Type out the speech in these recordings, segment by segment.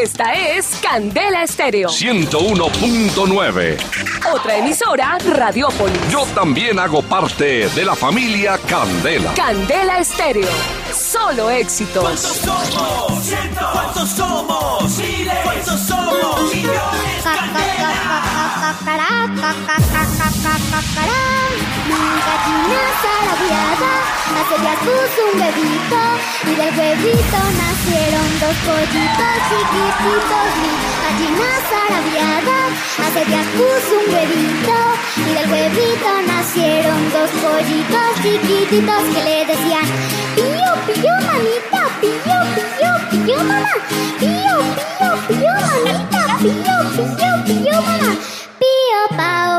Esta es Candela Estéreo. 101.9. Otra emisora, Radiópolis. Yo también hago parte de la familia Candela. Candela Estéreo. Solo éxitos. ¿Cuántos somos? ¿Cuántos somos? Miles. ¿Cuántos somos? Millones. Candela. Gallina zarabiada, hace días puso un bebito y del bebito nacieron dos pollitos chiquititos. Mi gallina zarabiada, hace días puso un bebito y del bebito nacieron dos pollitos chiquititos que le decían pío, pío, manita, pío, pío, pío, mamá, pío, pío, pío, manita, pío, pío, pío, mamá. Pío, pao,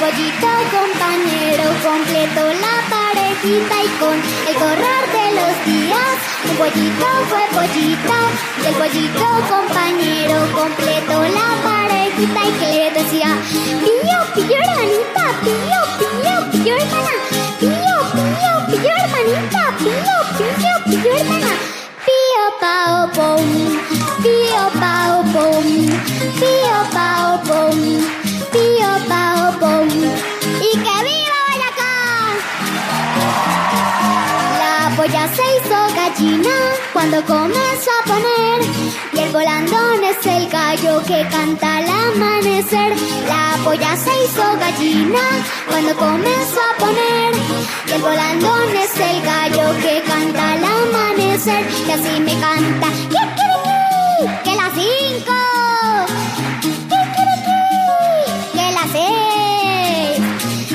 pollito compañero completó la parejita y con el correr de los días, un pollito fue pollito y el pollito compañero completó la parejita y que le decía, pío, pío hermanita, pío, pío, pío hermana, pío, pío, pío hermanita, pío, pío, pío hermana. Pío pao pom, pío pao pom, pío pao pom, La polla se hizo gallina cuando comenzó a poner y el volandón es el gallo que canta al amanecer. La polla se hizo gallina cuando comenzó a poner y el volandón es el gallo que canta al amanecer y así me canta. ¡Que las cinco! ¡Que las seis!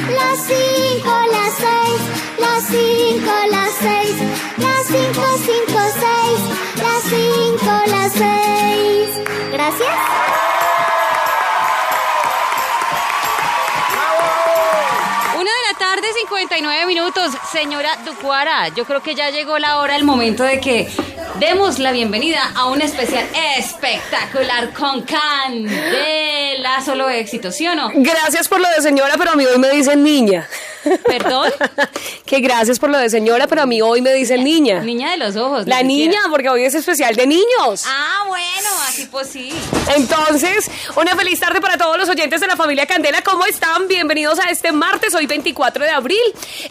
Las cinco, las seis, las cinco, cinco, cinco, seis, las cinco, las seis. Gracias. Una de la tarde, 59 minutos. Señora Ducuara, yo creo que ya llegó la hora, el momento de que demos la bienvenida a un especial espectacular con Candela. Solo éxito, ¿sí o no? Gracias por lo de señora, pero a mí hoy me dicen niña. ¿Perdón? que gracias por lo de señora, pero a mí hoy me dicen niña. Niña de los ojos. La ni niña, siquiera. porque hoy es especial de niños. Ah, bueno, así pues sí. Entonces, una feliz tarde para todos los oyentes de la familia Candela. ¿Cómo están? Bienvenidos a este martes, hoy 24 de abril.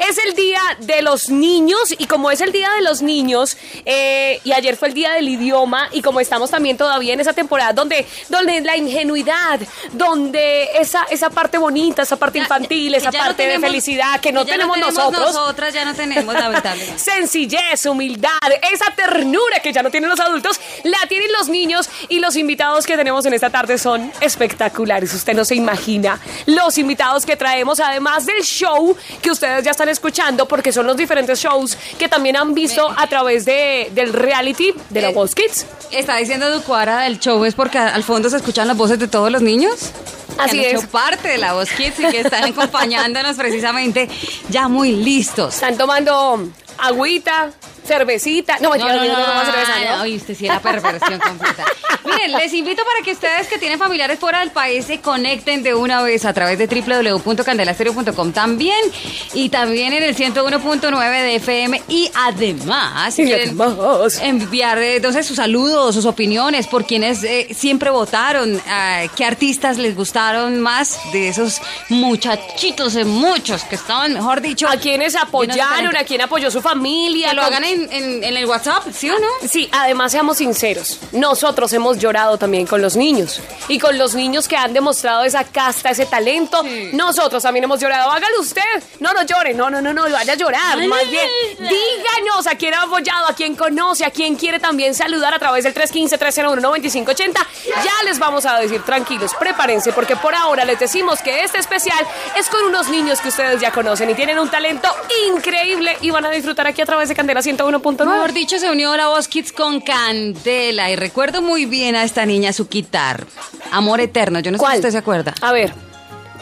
Es el día de los niños y como es el día de los niños eh, y ayer fue el día del idioma y como estamos también todavía en esa temporada donde, donde la ingenuidad, donde esa, esa parte bonita, esa parte infantil, ya- esa no parte de tenemos- que no ya tenemos nosotros. Nosotras ya no tenemos, lamentablemente. Sencillez, humildad, esa ternura que ya no tienen los adultos, la tienen los niños y los invitados que tenemos en esta tarde son espectaculares. Usted no se imagina los invitados que traemos, además del show que ustedes ya están escuchando, porque son los diferentes shows que también han visto a través de, del reality de la Eh, Voz Kids. Está diciendo Ducuara del show es porque al fondo se escuchan las voces de todos los niños. Así que es. hecho parte de la voz Kids y que están acompañándonos precisamente ya muy listos. Están tomando agüita, cervecita. No, mentira, los niños no toman cerveza, ¿no? no, usted sí era perversión completa. Miren, les invito para que ustedes que tienen familiares fuera del país se conecten de una vez a través de www.candelastereo.com también y también en el 101.9 de FM y además si Y quieren además. enviar eh, entonces sus saludos, sus opiniones por quienes eh, siempre votaron, ah, qué artistas les gustaron más de esos muchachitos de muchos que estaban, mejor dicho, A quienes apoyaron, a quien apoyó su familia. que lo hagan en, en- en el WhatsApp, ¿sí o no? Sí, además seamos sinceros, nosotros hemos llorado también con los niños y con los niños que han demostrado esa casta, ese talento, nosotros también hemos llorado. Hágalo usted, no, no llore, no, no, no, no, vaya a llorar, más bien díganos a quién ha apoyado, a quién conoce, a quién quiere también saludar a través del 315-301-9580. Ya les vamos a decir, tranquilos, prepárense porque por ahora les decimos que este especial es con unos niños que ustedes ya conocen y tienen un talento increíble y van a disfrutar aquí a través de Candela 101.9. Mejor dicho, se unió la voz Kids con Candela y recuerdo muy bien a esta niña su guitar. Amor eterno, yo no sé ¿Cuál? si usted se acuerda. A ver,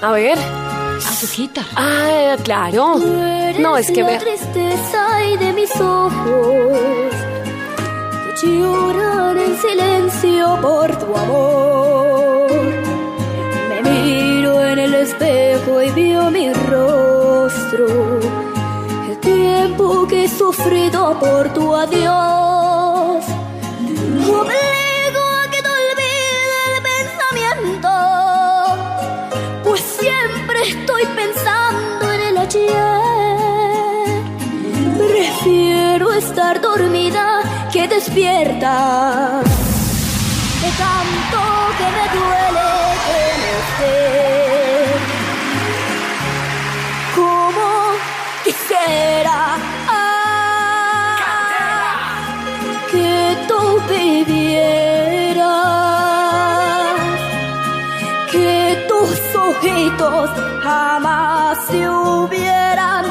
a ver. A su guitar. Ah, claro. No, es que la me... tristeza y de mis ojos. llorar en silencio por tu amor. Me miro en el espejo y veo mi rostro. Tiempo que he sufrido por tu adiós. Obligo a que te olvide el pensamiento. Pues siempre estoy pensando en el ayer. Prefiero estar dormida que despierta. De tanto que me duele que no. Quisiera. que tú vivieras que tus ojitos jamás se hubieran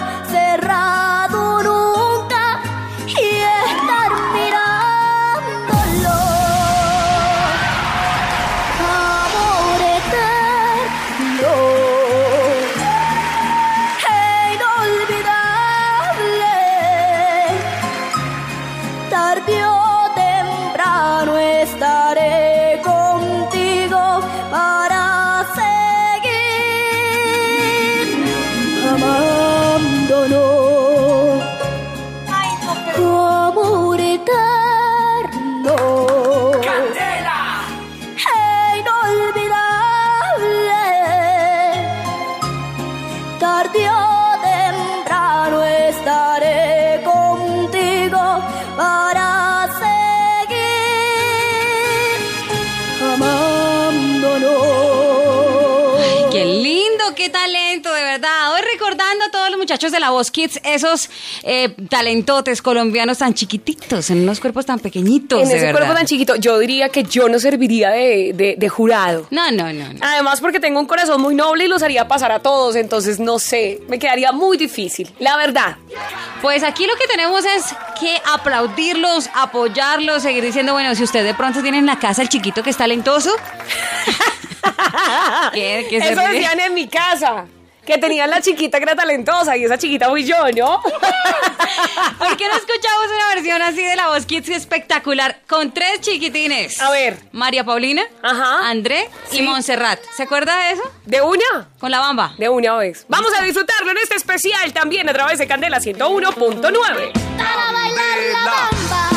Kids, esos eh, talentotes colombianos tan chiquititos, en unos cuerpos tan pequeñitos, En de ese verdad. cuerpo tan chiquito, yo diría que yo no serviría de, de- de jurado. No, no, no, no. Además, porque tengo un corazón muy noble y los haría pasar a todos, entonces no sé, me quedaría muy difícil, la verdad. Pues aquí lo que tenemos es que aplaudirlos, apoyarlos, seguir diciendo, bueno, si usted de pronto tiene en la casa el chiquito que es talentoso. ¿Qué? ¿Qué Eso decían en mi casa, que tenían la chiquita que era talentosa y esa chiquita fui yo, ¿no? ¿Por qué no escuchamos una versión así de la voz Kids espectacular con tres chiquitines? A ver. María Paulina, Ajá. André y. Montserrat. ¿Se acuerda de eso? ¿De una? Con la bamba. De una vez. Vamos a disfrutarlo en este especial también a través de Candela 101.9. Para bailar la bamba,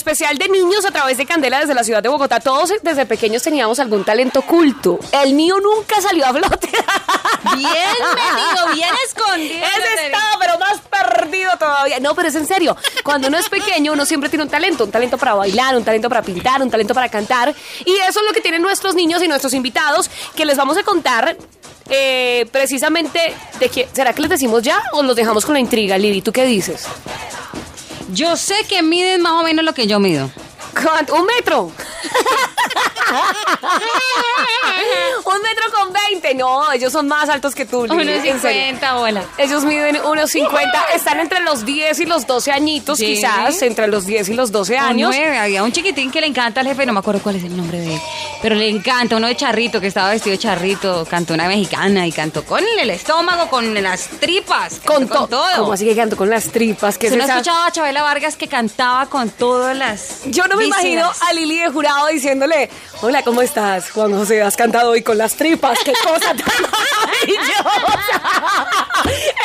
especial de niños a través de Candela desde la ciudad de Bogotá. Todos desde pequeños teníamos algún talento oculto. El mío nunca salió a flote. Bien metido, bien escondido. Ese estaba, pero más perdido todavía. No, pero es en serio. Cuando uno es pequeño, uno siempre tiene un talento. Un talento para bailar, un talento para pintar, un talento para cantar. Y eso es lo que tienen nuestros niños y nuestros invitados, que les vamos a contar eh, precisamente de qué. ¿Será que les decimos ya o los dejamos con la intriga, Lili? ¿Tú qué dices? Yo sé que miden más o menos lo que yo mido. ¿Cuánto? ¿Un metro? Un metro con 20. No, ellos son más altos que tú, Lili. Unos en serio. 50 bola. Ellos miden unos 50, están entre los 10 y los 12 añitos, Sí. quizás, entre los 10 y los 12 O años. nueve, había un chiquitín que le encanta al jefe, no me acuerdo cuál es el nombre de él, pero le encanta, uno de charrito, que estaba vestido de charrito, cantó una mexicana y cantó con el estómago, con las tripas, Con, cantó to- todo. ¿Cómo así que canto con las tripas? que ¿Usted no escuchaba a Chabela Vargas que cantaba con todas las Yo no me vísceras? imagino a Lili de jurado diciéndole, hola, ¿cómo estás, Juan José? Has cantado hoy con las tripas, qué cosa tan maravillosa.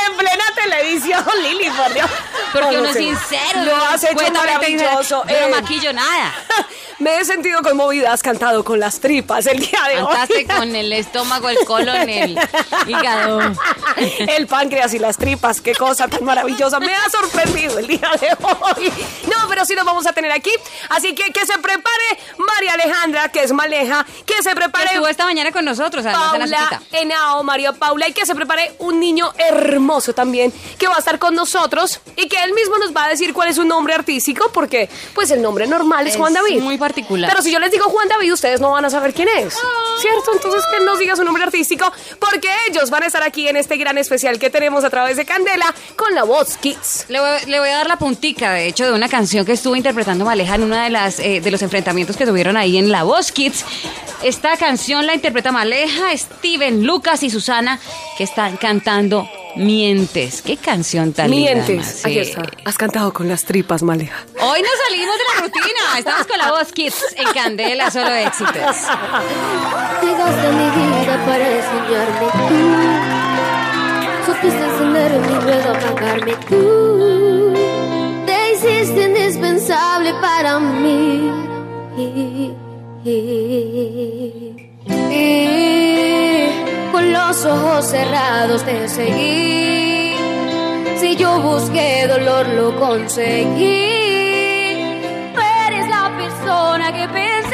en plena televisión, Lili, por Dios. Porque uno es sincero. Lo has hecho maravilloso. Yo no eh, maquillo nada. Me he sentido conmovida, has cantado con las tripas el día de Cantaste hoy. con el estómago, el colon, el hígado. El páncreas y las tripas, qué cosa tan maravillosa. Me ha sorprendido el día de hoy. No, pero sí nos vamos a tener aquí. Así que que se prepare María Alejandra, que es Maleja, que se Que prepare estuvo esta mañana con nosotros, además Paula. Henao, María Paula, y que se prepare un niño hermoso también, que va a estar con nosotros y que él mismo nos va a decir cuál es su nombre artístico, porque pues el nombre normal es, Es Juan David. muy particular. Pero si yo les digo Juan David, ustedes no van a saber quién es, ¿cierto? Entonces que él nos diga su nombre artístico, porque ellos van a estar aquí en este gran especial que tenemos a través de Candela con la voz Kids. Le voy, le voy a dar la puntica, de hecho, de una canción que estuvo interpretando Maleja en una de las eh, de los enfrentamientos que tuvieron ahí en La Voz Kids. Esta canción la interpreta Maleja, Steven, Lucas y Susana, que están cantando Mientes. Qué canción tan linda, Mientes. sí. está. Has cantado con las tripas, Maleja. Hoy nos salimos de la rutina. Estamos con La Voz Kids en Candela, solo éxitos. Llegaste a mi vida para enseñarme tú. Supiste encenderme y luego apagarme tú. Te hiciste indispensable para mí. Y los ojos cerrados te seguí. Si yo busqué dolor, lo conseguí. Eres la persona que pensé,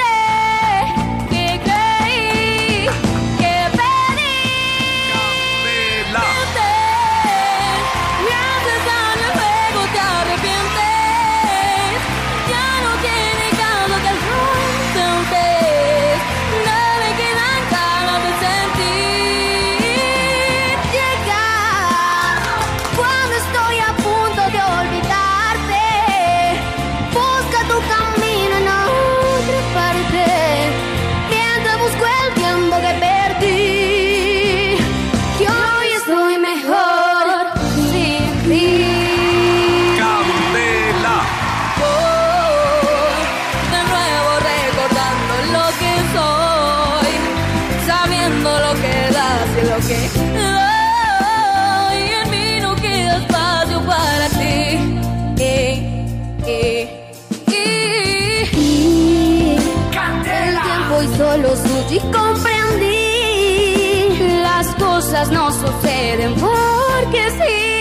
porque sí.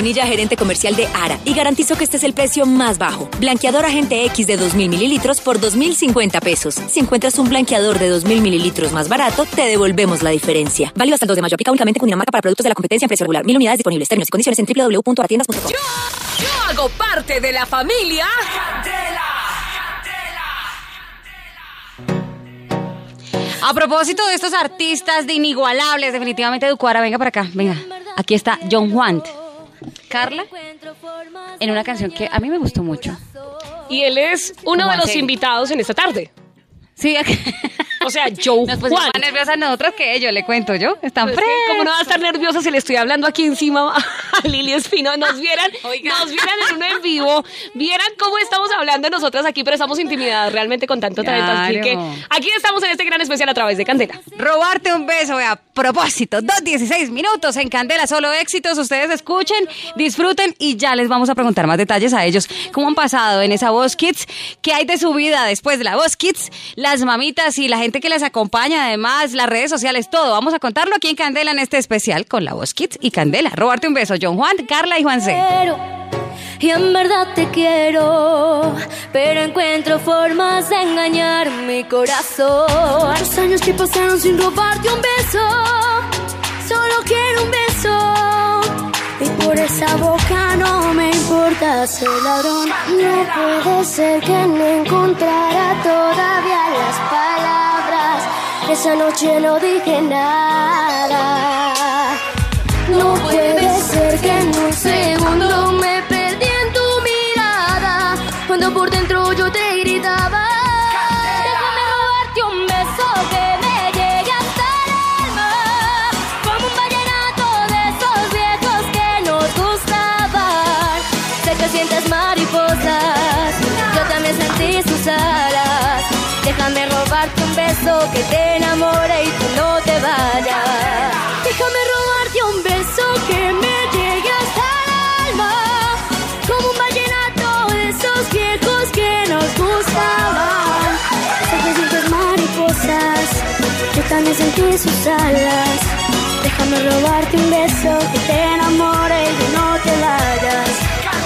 Bonilla, gerente comercial de ARA, y garantizo que este es el precio más bajo. Blanqueador Agente X de 2.000 mililitros por 2.050 pesos. Si encuentras un blanqueador de 2.000 mililitros más barato, te devolvemos la diferencia. Válido hasta el 2 de mayo. Aplica únicamente con Dinamarca para productos de la competencia en precio regular. Mil unidades disponibles. Términos y condiciones en www.aratiendas.com. Yo hago parte de la familia. A propósito de estos artistas de inigualables, definitivamente Ducuara, venga para acá, venga. Aquí está John Juan. Carla, en una canción que a mí me gustó mucho. Y él es uno ¿Cómo de los invitados en esta tarde. Sí, aquí- O sea, Joe nos pusimos Juan. más nerviosas nosotros que ellos, le cuento yo. Están Pero es que frescos. como no va a estar nerviosa si le estoy hablando aquí encima a Lili Espino, nos vieran, Oiga. nos vieran en uno en vivo, vieran cómo estamos hablando nosotras aquí, pero estamos intimidadas realmente con tanto talento. Así que aquí estamos en este gran especial a través de Candela. Robarte un beso, a propósito, 2.16 minutos en Candela, solo éxitos, ustedes escuchen, disfruten y ya les vamos a preguntar más detalles a ellos, cómo han pasado en esa Voz Kids, qué hay de su vida después de la Voz Kids, las mamitas y la gente que les acompaña, además las redes sociales, todo, vamos a contarlo aquí en Candela en este especial con la Voz Kids y Candela. Robarte un beso, John Juan, Carla y Juan C. y en verdad te quiero, pero encuentro formas de engañar mi corazón. Los años que pasaron sin robarte un beso, solo quiero un beso. Y por esa boca no me importa ser ladrón. No puede ser que no encontrara todavía las palabras. Esa noche no dije nada. No puede ser que en un segundo me perdí en tu mirada. Cuando por dentro yo te gritaba Déjame robarte un beso que me llegue hasta el alma Como un vallenato de esos viejos que nos gustaban. Sé que sientes mariposas Yo también sentí sus alas. Déjame robarte un beso que te no te vayas. Déjame robarte un beso que me llegue hasta el alma. Como un vallenato de esos viejos que nos gustaban. Sientes mariposas Yo también sentí sus alas. Déjame robarte un beso que te enamore y tú no te vayas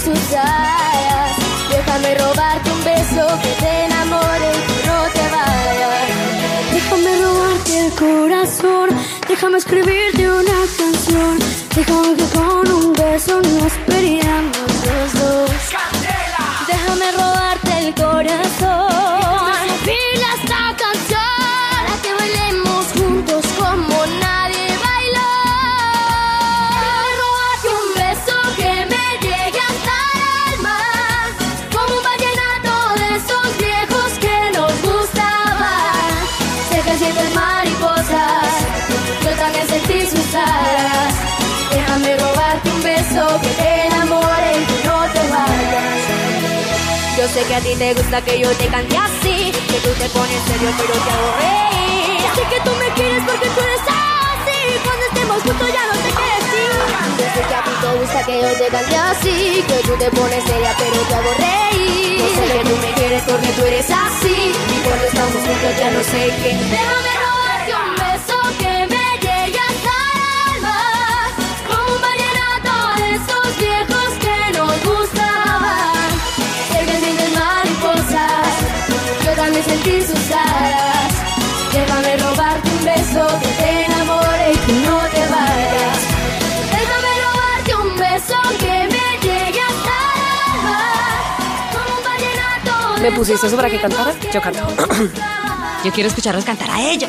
sus alas. Déjame robarte un beso que te enamore y tú no te vayas. Déjame robarte el corazón Déjame escribirte una canción. Déjame que con un beso nos peleamos los dos. Déjame robarte el corazón yo sé que a ti te gusta que yo te cante así Que tú te pones serio pero te hago reír. Sé que tú me quieres porque tú eres así. Cuando estemos juntos ya no te quieres ir Yo sé que a ti te gusta que yo te cante así Que tú te pones seria pero te hago reír. Yo sé que tú me quieres porque tú eres así. Y cuando estamos juntos ya no sé qué. Déjame ¿Me pusiste eso para que cantara? Yo canto. Yo quiero escucharlos cantar a ellos.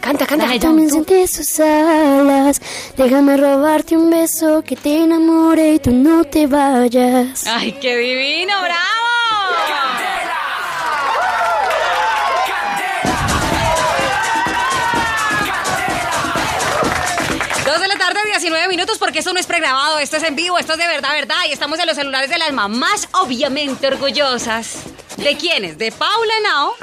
Canta, canta. Yo también sentí sus alas. Déjame robarte un beso que te enamore y tú no te vayas. ¡Ay, qué divino! ¡Bravo! Tarde, 19 minutos, porque esto no es pregrabado, esto es en vivo, esto es de verdad, verdad. Y estamos en los celulares de las mamás, obviamente orgullosas. ¿De quiénes? De Paula Nao,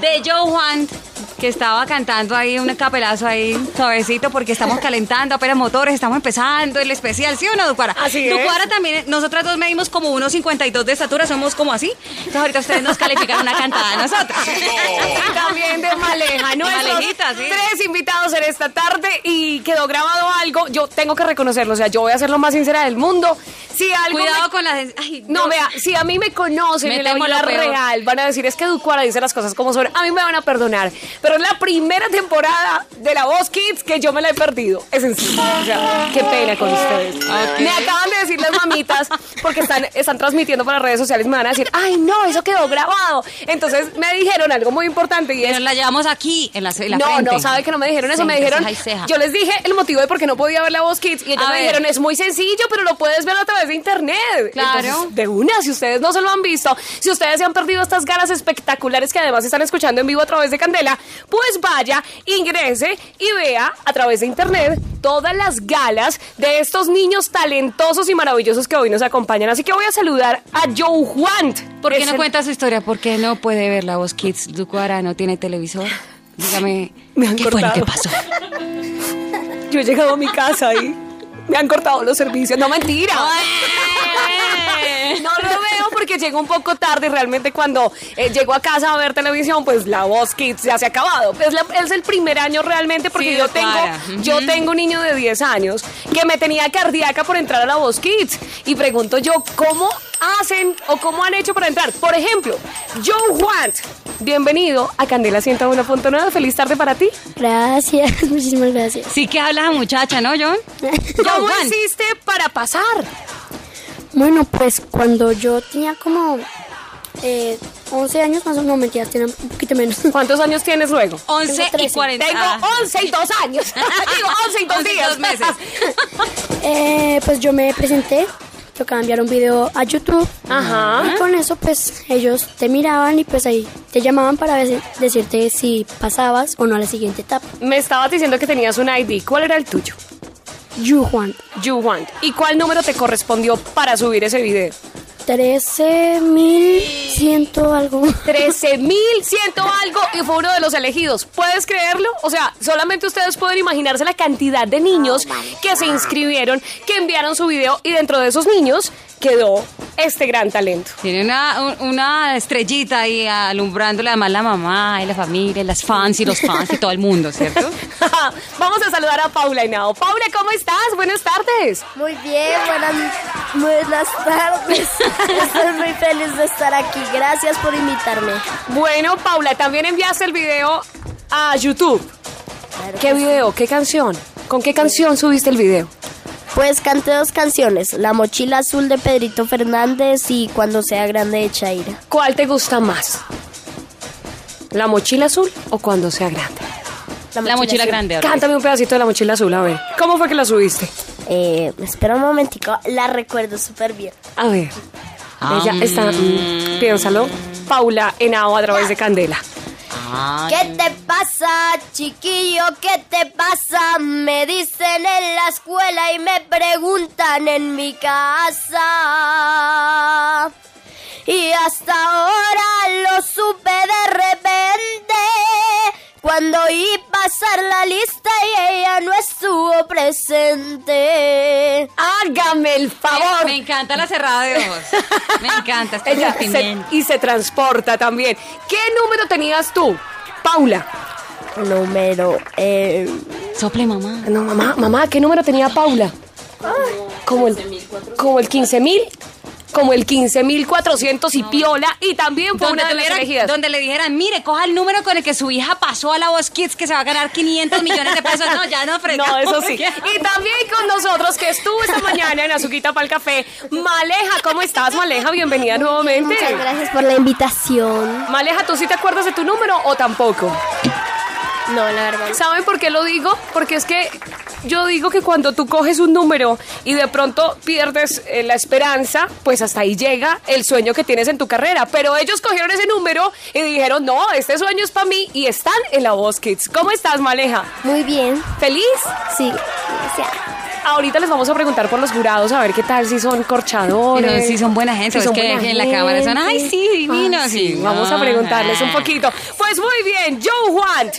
de Joe Juan, que estaba cantando ahí un capelazo ahí suavecito, porque estamos calentando apenas motores, estamos empezando el especial, ¿sí o no, Ducuara? Así es. Ducuara también, nosotras dos medimos como 1,52 de estatura, somos como así. Entonces ahorita ustedes nos califican una cantada a nosotros. Y también de Maleja, nuestros Malejita, sí. tres invitados en esta tarde y quedó grabado algo. Yo tengo que reconocerlo, o sea, yo voy a ser lo más sincera del mundo. Si algo Cuidado me- con las... Ay, No, vea, si a mí me conocen Me en la vida real, van a decir, es que Ducuara dice las cosas como son. A mí me van a perdonar. Pero es la primera temporada de La Voz Kids que yo me la he perdido. Es en serio. O sea, qué pena con ustedes. Me acaban de decir las mamitas, porque están, están transmitiendo por las redes sociales, me van a decir, ay, no, eso quedó grabado. Entonces me dijeron algo muy importante y es... Pero la llevamos aquí, en la, en la no, frente. no, sabe que no me dijeron eso, me dijeron, yo les dije el motivo de por qué no podía ver la voz Kids y ellos A me ver. dijeron, es muy sencillo, pero lo puedes ver a través de internet. Claro. Entonces, de una, si ustedes no se lo han visto, si ustedes se han perdido estas galas espectaculares que además están escuchando en vivo a través de Candela, pues vaya, ingrese y vea a través de internet todas las galas de estos niños talentosos y maravillosos que hoy nos acompañan. Así que voy a saludar a Joe Juan. ¿Por qué no el- cuenta su historia? ¿Por qué no puede ver la voz Kids? Ducuara no tiene televisor. Dígame, Me han ¿qué fue lo que pasó? Yo he llegado a mi casa y me han cortado los servicios. No, mentira. No lo veo porque llego un poco tarde y realmente cuando eh, llego a casa a ver televisión, pues la voz Kids ya se ha acabado. Es, la- es el primer año realmente porque Sí, yo tengo para. yo tengo un niño de 10 años que me tenía cardíaca por entrar a la voz Kids y pregunto yo cómo hacen o cómo han hecho para entrar. Por ejemplo, Joe Juan, bienvenido a Candela 101.9. Feliz tarde para ti. Gracias, muchísimas gracias. Sí que habla la muchacha, ¿no, John? ¿Cómo hiciste para pasar? Bueno, pues cuando yo tenía como eh, 11 años, más o menos, no mentiras, tenía un poquito menos. ¿Cuántos años tienes luego? 11 y 13. 40. Tengo ah. 11 y 2 años. Digo 11 y 2 11 y días. dos meses. Eh, pues yo me presenté, tocaba enviar un video a YouTube. Ajá. Y con eso, pues ellos te miraban y pues ahí te llamaban para dec- decirte si pasabas o no a la siguiente etapa. Me estabas diciendo que tenías un ID. ¿Cuál era el tuyo? Yu Juan, You Want. ¿Y cuál número te correspondió para subir ese video? 13.100 algo. 13.100 algo y fue uno de los elegidos. ¿Puedes creerlo? O sea, solamente ustedes pueden imaginarse la cantidad de niños que se inscribieron, que enviaron su video y dentro de esos niños quedó este gran talento. Tiene una, un- una estrellita ahí alumbrándole además la mamá y la familia, y las fans y los fans y todo el mundo, ¿cierto? Vamos a saludar a Paula Henao. Paula, ¿cómo estás? Buenas tardes. Muy bien, buenas, buenas tardes. Estoy muy feliz de estar aquí. Gracias por invitarme. Bueno, Paula, también enviaste el video a YouTube. ¿Qué video? ¿Qué canción? ¿Con qué canción subiste el video? Pues canté dos canciones, La mochila azul de Pedrito Fernández y Cuando sea grande de Chaira. ¿Cuál te gusta más? ¿La mochila azul o cuando sea grande? La mochila grande. ahora. Cántame un pedacito de la mochila azul, a ver. ¿Cómo fue que la subiste? Eh, espera un momentico, la recuerdo súper bien. A ver. Ah, Ella está. mm, piénsalo. Paula Henao a través de Candela. ¿Qué te pasa, chiquillo? ¿Qué te pasa? Me dicen en la escuela y me preguntan en mi casa. Y hasta ahora lo supe de repente. Cuando oí pasar la lista y ella no estuvo presente. Hágame el favor. me encanta la cerrada de ojos. Me encanta este Ella se- y se transporta también. ¿Qué número tenías tú, Paula? Número. Eh, Sople, mamá. No, mamá, mamá, ¿qué número tenía Paula? Como el, como el 15 mil, como el 15.400 y piola, y también fue Donde, una de las tuviera- elegidas. donde le dijeran, mire, coja el número con el que su hija pasó a la Voz Kids que se va a ganar 500 millones de pesos. No, ya no No, fregamos. eso sí. Y también con nosotros, que estuvo esta mañana en Azuquita para el Café, Maleja, ¿cómo estás, Maleja? Bienvenida nuevamente. muchas gracias por la invitación. Maleja, ¿tú sí te acuerdas de tu número o tampoco? No, la verdad. ¿Saben por qué lo digo? Porque es que yo digo que cuando tú coges un número y de pronto pierdes eh, la esperanza, pues hasta ahí llega el sueño que tienes en tu carrera. Pero ellos cogieron ese número y dijeron, no, este sueño es para mí y están en la Voz Kids. ¿Cómo estás, Maleja? Muy bien. ¿Feliz? Sí. Ahorita les vamos a preguntar por los jurados a ver qué tal, si son corchadores. Si son buena gente, si es son que en la cámara son, ay, sí, divinos. Ah, sí, y- vamos a preguntarles un poquito. Pues muy bien, Joe Juan.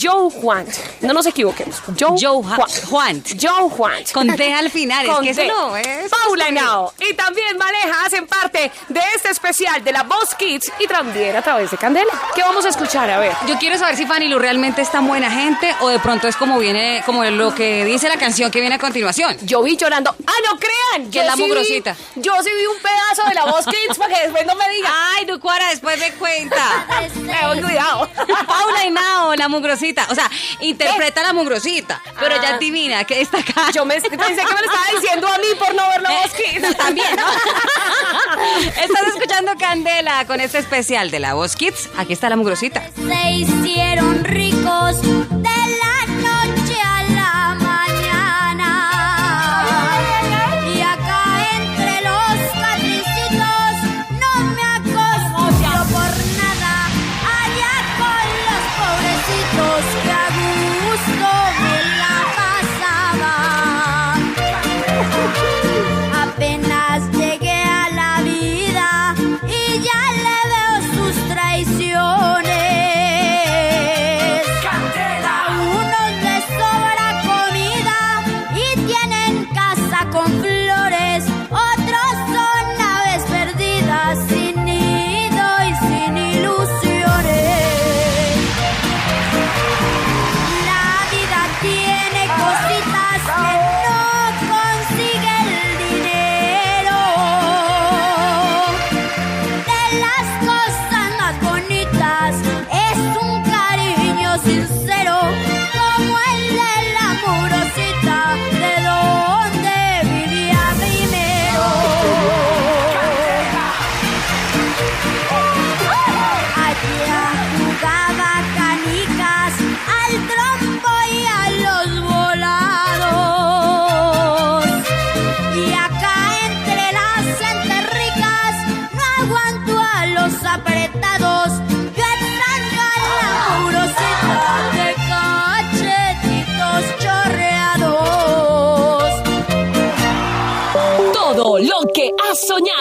Joe Juan. No nos equivoquemos. Joe, Joe Ja- Juan. Joe Juan. Con al final, es Con que eso no es. Paula Henao y también Maleja hacen parte de este especial de la Boss Kids y también a través de Candela. ¿Qué vamos a escuchar? A ver. Yo quiero saber si Fanny Lu realmente es tan buena gente o de pronto es como viene, como lo que dice la canción que viene a continuación. Yo vi llorando. ¡Ah, no crean! Que Yo es la sí vi- mugrosita. Yo sí vi un pedazo de la Boss Kids para que después no me digan. Ay, Ducuara, después de cuenta. Cuidado. Paula Henao, la mugrosita. O sea, interpreta a la mugrosita, pero ella Ah. es divina, que está acá. Yo me, pensé que me lo estaba diciendo a mí por no ver la Boss Kids. No, también, ¿no? Estás escuchando Candela con este especial de la Voz Kids. Aquí está la mugrosita. Se hicieron ricos de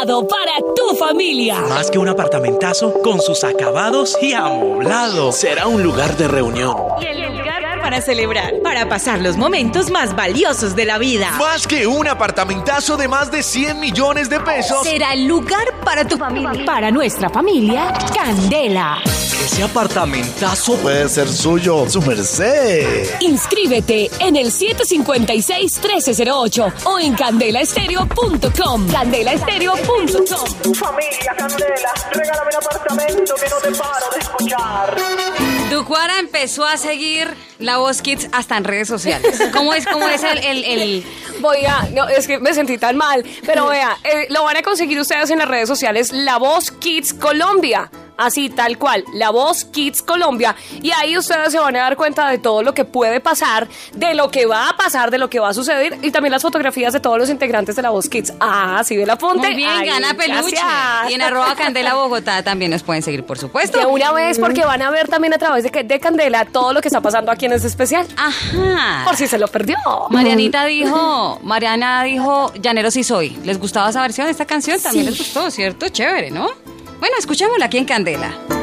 para tu familia. Más que un apartamentazo con sus acabados y amoblado. Será un lugar de reunión. para celebrar, para pasar los momentos más valiosos de la vida. Más que un apartamentazo de más de 100 millones de pesos. Será el lugar para tu familia. Para nuestra familia, Candela. Ese apartamentazo Puede ser suyo, su merced. Inscríbete en el 756-1308 o en candelaestereo.com. Candelaestereo.com. Familia Candela, regálame un apartamento que no te paro de escuchar. Ducuara empezó a seguir la Voz Kids hasta en redes sociales. ¿Cómo es, cómo es el, el, el- Voy a, no, es que me sentí tan mal, pero vea, eh, lo van a conseguir ustedes en las redes sociales, La Voz Kids Colombia. Así, tal cual, La Voz Kids Colombia. Y ahí ustedes se van a dar cuenta de todo lo que puede pasar, de lo que va a pasar, de lo que va a suceder y también las fotografías de todos los integrantes de La Voz Kids. Ah, sí, ve la apunte. Muy bien, Ay, gana peluche. gracias. Y en arroba Candela Bogotá también nos pueden seguir, por supuesto. De una vez, porque van a ver también a través de, de Candela todo lo que está pasando aquí en este especial. Ajá. Por si se lo perdió. Marianita dijo, Mariana dijo, Llanero sí soy. ¿Les gustaba esa versión de esta canción? También les gustó, ¿cierto? Chévere, ¿no? Bueno, escuchémosla aquí en Candela.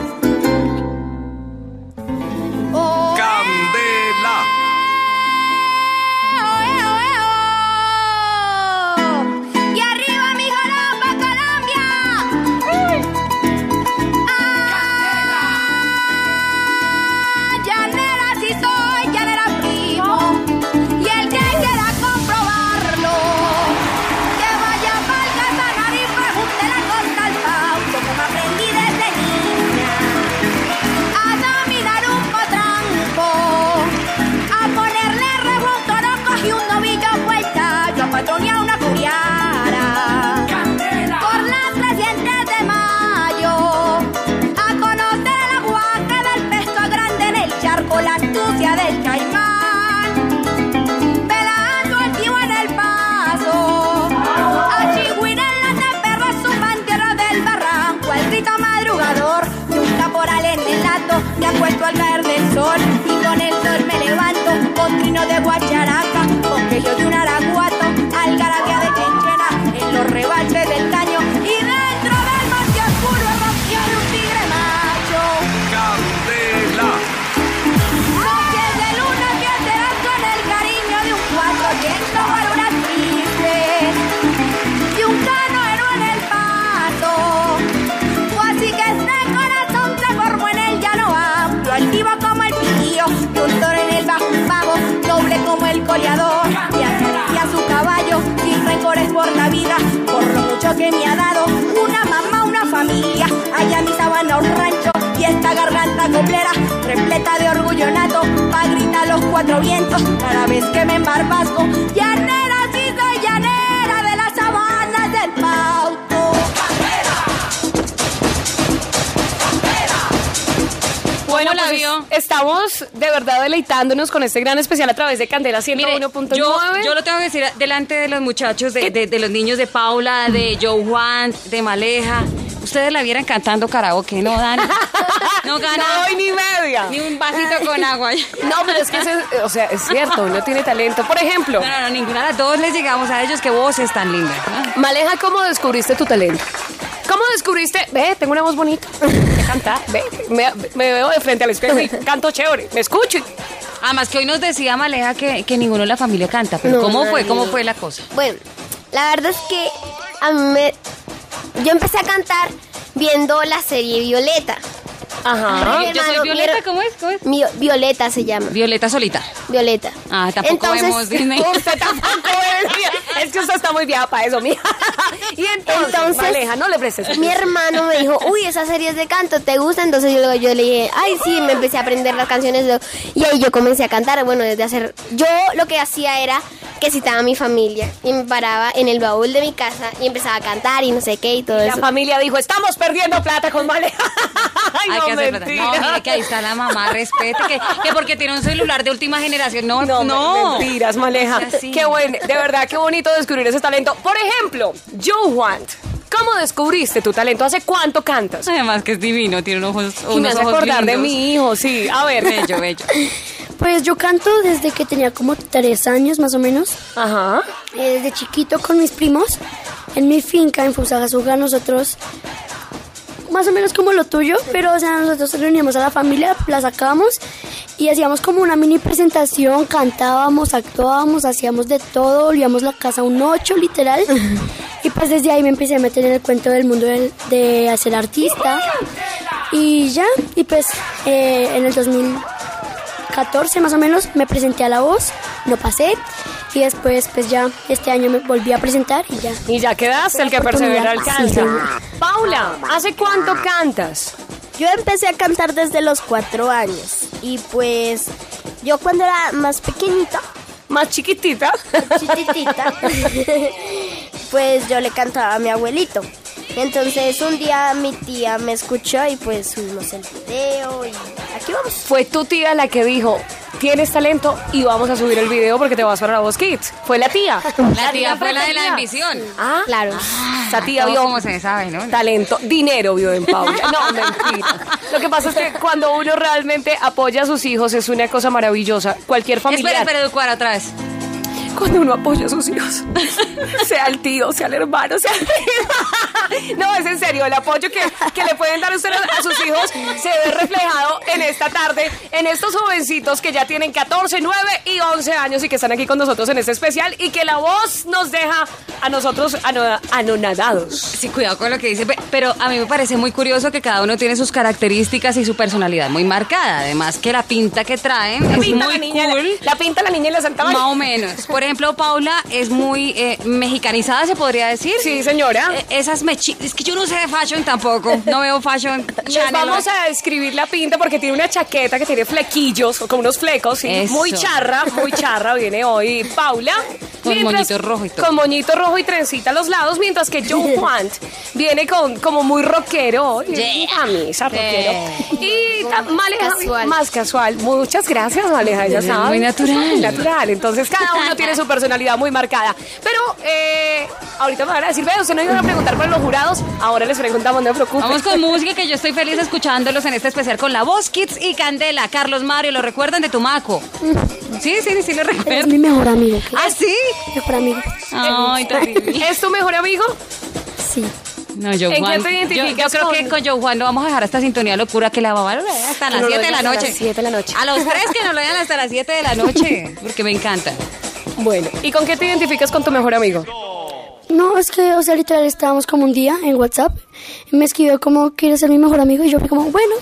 Y con el sol me levanto, con trino de guacharaca, que me ha dado, una mamá, una familia, allá mi sabana un rancho, y esta garganta coplera, repleta de orgullo nato, pa' gritar los cuatro vientos, cada vez que me embarbasco, llanera, sí Bueno, la pues vio? estamos de verdad deleitándonos con este gran especial a través de Candela Mire, 101.9. yo, yo lo tengo que decir delante de los muchachos, de, de- de los niños de Paula, de Joe Juan, de Maleja. Ustedes la vieran cantando karaoke, no dan. No gana. No doy ni media. Ni un vasito con agua. No, pero es que, ese- o sea, es cierto, uno tiene talento. Por ejemplo, No, no, no, ninguna de las dos les llegamos a ellos. Qué voces tan lindas. ¿no? Maleja, ¿cómo descubriste tu talento? ¿Cómo descubriste? Ve, tengo una voz bonita. Sé cantar, ve, me, me veo de frente al espejo y canto chévere, me escucho. y- Además que hoy nos decía Maleja que, que ninguno de la familia canta. Pero No, ¿cómo fue? ¿Cómo fue la cosa? Bueno, la verdad es que a mí me... Yo empecé a cantar viendo la serie Violeta. Ajá. Yo soy Violeta, mi ¿cómo es? ¿Cómo es? Mi- Violeta se llama. Violeta Solita. Violeta. Ah, tampoco Entonces- vemos Disney. Usted tampoco es, es que usted está muy vieja para eso, mija. Y entonces, Entonces, Maleja, no le prestes. Mi hermano me dijo, uy, esa serie es de canto, ¿te gusta? Entonces yo, yo le dije, ay, sí, me empecé a aprender las canciones. de- Y ahí yo comencé a cantar. Bueno, desde hacer... Yo lo que hacía era que citaba a mi familia y me paraba en el baúl de mi casa y empezaba a cantar y no sé qué y todo La eso. familia dijo, estamos perdiendo plata con. Ay, no, plata. Mentira. No, mire que ahí está la mamá, respete. Que, que porque tiene un celular de última generación. No, No, no. mentiras, Maleja. Qué bueno, de verdad, qué bonito descubrir ese talento. Por ejemplo, Joe Want, ¿cómo descubriste tu talento? ¿Hace cuánto cantas? Además que es divino, tiene unos ojos, Y me unos hace ojos acordar de mi hijo, sí. A ver. Bello, bello. Pues yo canto desde que tenía como tres años más o menos. Ajá. Eh, Desde chiquito con mis primos. En mi finca en Fusagasugá nosotros, más o menos como lo tuyo, pero o sea, nosotros reuníamos a la familia, la sacábamos y hacíamos como una mini presentación, cantábamos, actuábamos, hacíamos de todo, olíamos la casa un ocho literal. Y pues desde ahí me empecé a meter en el cuento del mundo del- de ser artista. Y ya, y pues eh, en el 2014 más o menos me presenté a La Voz, no pasé y después pues ya este año me volví a presentar y ya. Y ya quedaste, el que persevera alcanza. Paula, ¿hace cuánto cantas? Yo empecé a cantar desde los cuatro años y pues yo cuando era más pequeñita, más chiquitita, chiquitita, pues yo le cantaba a mi abuelito. Entonces un día mi tía me escuchó y pues subimos el video y aquí vamos. Fue tu tía la que dijo, tienes talento y vamos a subir el video porque te vas para Voz Kids. Fue la tía. La tía fue la de la ambición. Ah, claro. Esa tía vio como se sabe, ¿no? talento, dinero vio en Paula. No, mentira. Lo que pasa es que cuando uno realmente apoya a sus hijos es una cosa maravillosa. Cualquier familiar. Espera, espera, Educuara, otra vez. Cuando uno apoya a sus hijos, sea el tío, sea el hermano, sea el. No, es en serio, el apoyo que, que le pueden dar ustedes a sus hijos se ve reflejado en esta tarde, en estos jovencitos que ya tienen 14, 9 y 11 años y que están aquí con nosotros en este especial y que la voz nos deja a nosotros ano- anonadados. Sí, cuidado con lo que dice, pe- pero a mí me parece muy curioso que cada uno tiene sus características y su personalidad muy marcada. Además que la pinta que traen La es pinta muy la niña, cool. la pinta la niña y la Santa María. Más o menos. Por ejemplo, Paula es muy eh, mexicanizada, se podría decir. Sí, señora. Eh, esas mechi... Es que yo no sé de fashion tampoco. No veo fashion Les vamos a describir la pinta porque tiene una chaqueta que tiene flequillos, como unos flecos, ¿sí? Muy charra, muy charra viene hoy Paula. Con Mientras- moñito rojo y todo. Con moñito rojo y trencita a los lados, mientras que Joe Juan viene con como muy rockero, Yeah. camisa rockero. Y Maleja, Casual. más casual. Muchas gracias, Maleja, ya Es sabes. muy natural. Muy natural. Entonces cada uno tiene su personalidad muy marcada. Pero eh, ahorita me van a decir, ve, usted no iba a preguntar por los jurados, ahora les preguntamos, no preocupen. Vamos con música que yo estoy feliz escuchándolos en este especial con la voz Kids y Candela. Carlos Mario, ¿lo recuerdan de Tumaco? Sí, sí, sí, lo Es recuerdo. mi mejor amigo. ¿qué? ¿Ah, sí? Mejor amigo. Ay, terrible. ¿Es tu mejor amigo? Sí. No, Joe ¿En qué Juan. te yo, identificas yo creo que con Joe Juan no vamos a dejar esta sintonía locura que la vamos a ver hasta las No lo 7 de la noche. las 7 de la noche. A los tres que nos lo digan hasta las 7 de la noche, porque me encanta. Bueno, ¿y con qué te identificas con tu mejor amigo? No, es que, o sea, literal estábamos como un día en WhatsApp y me escribió como, ¿quieres ser mi mejor amigo? Y yo fui como, bueno.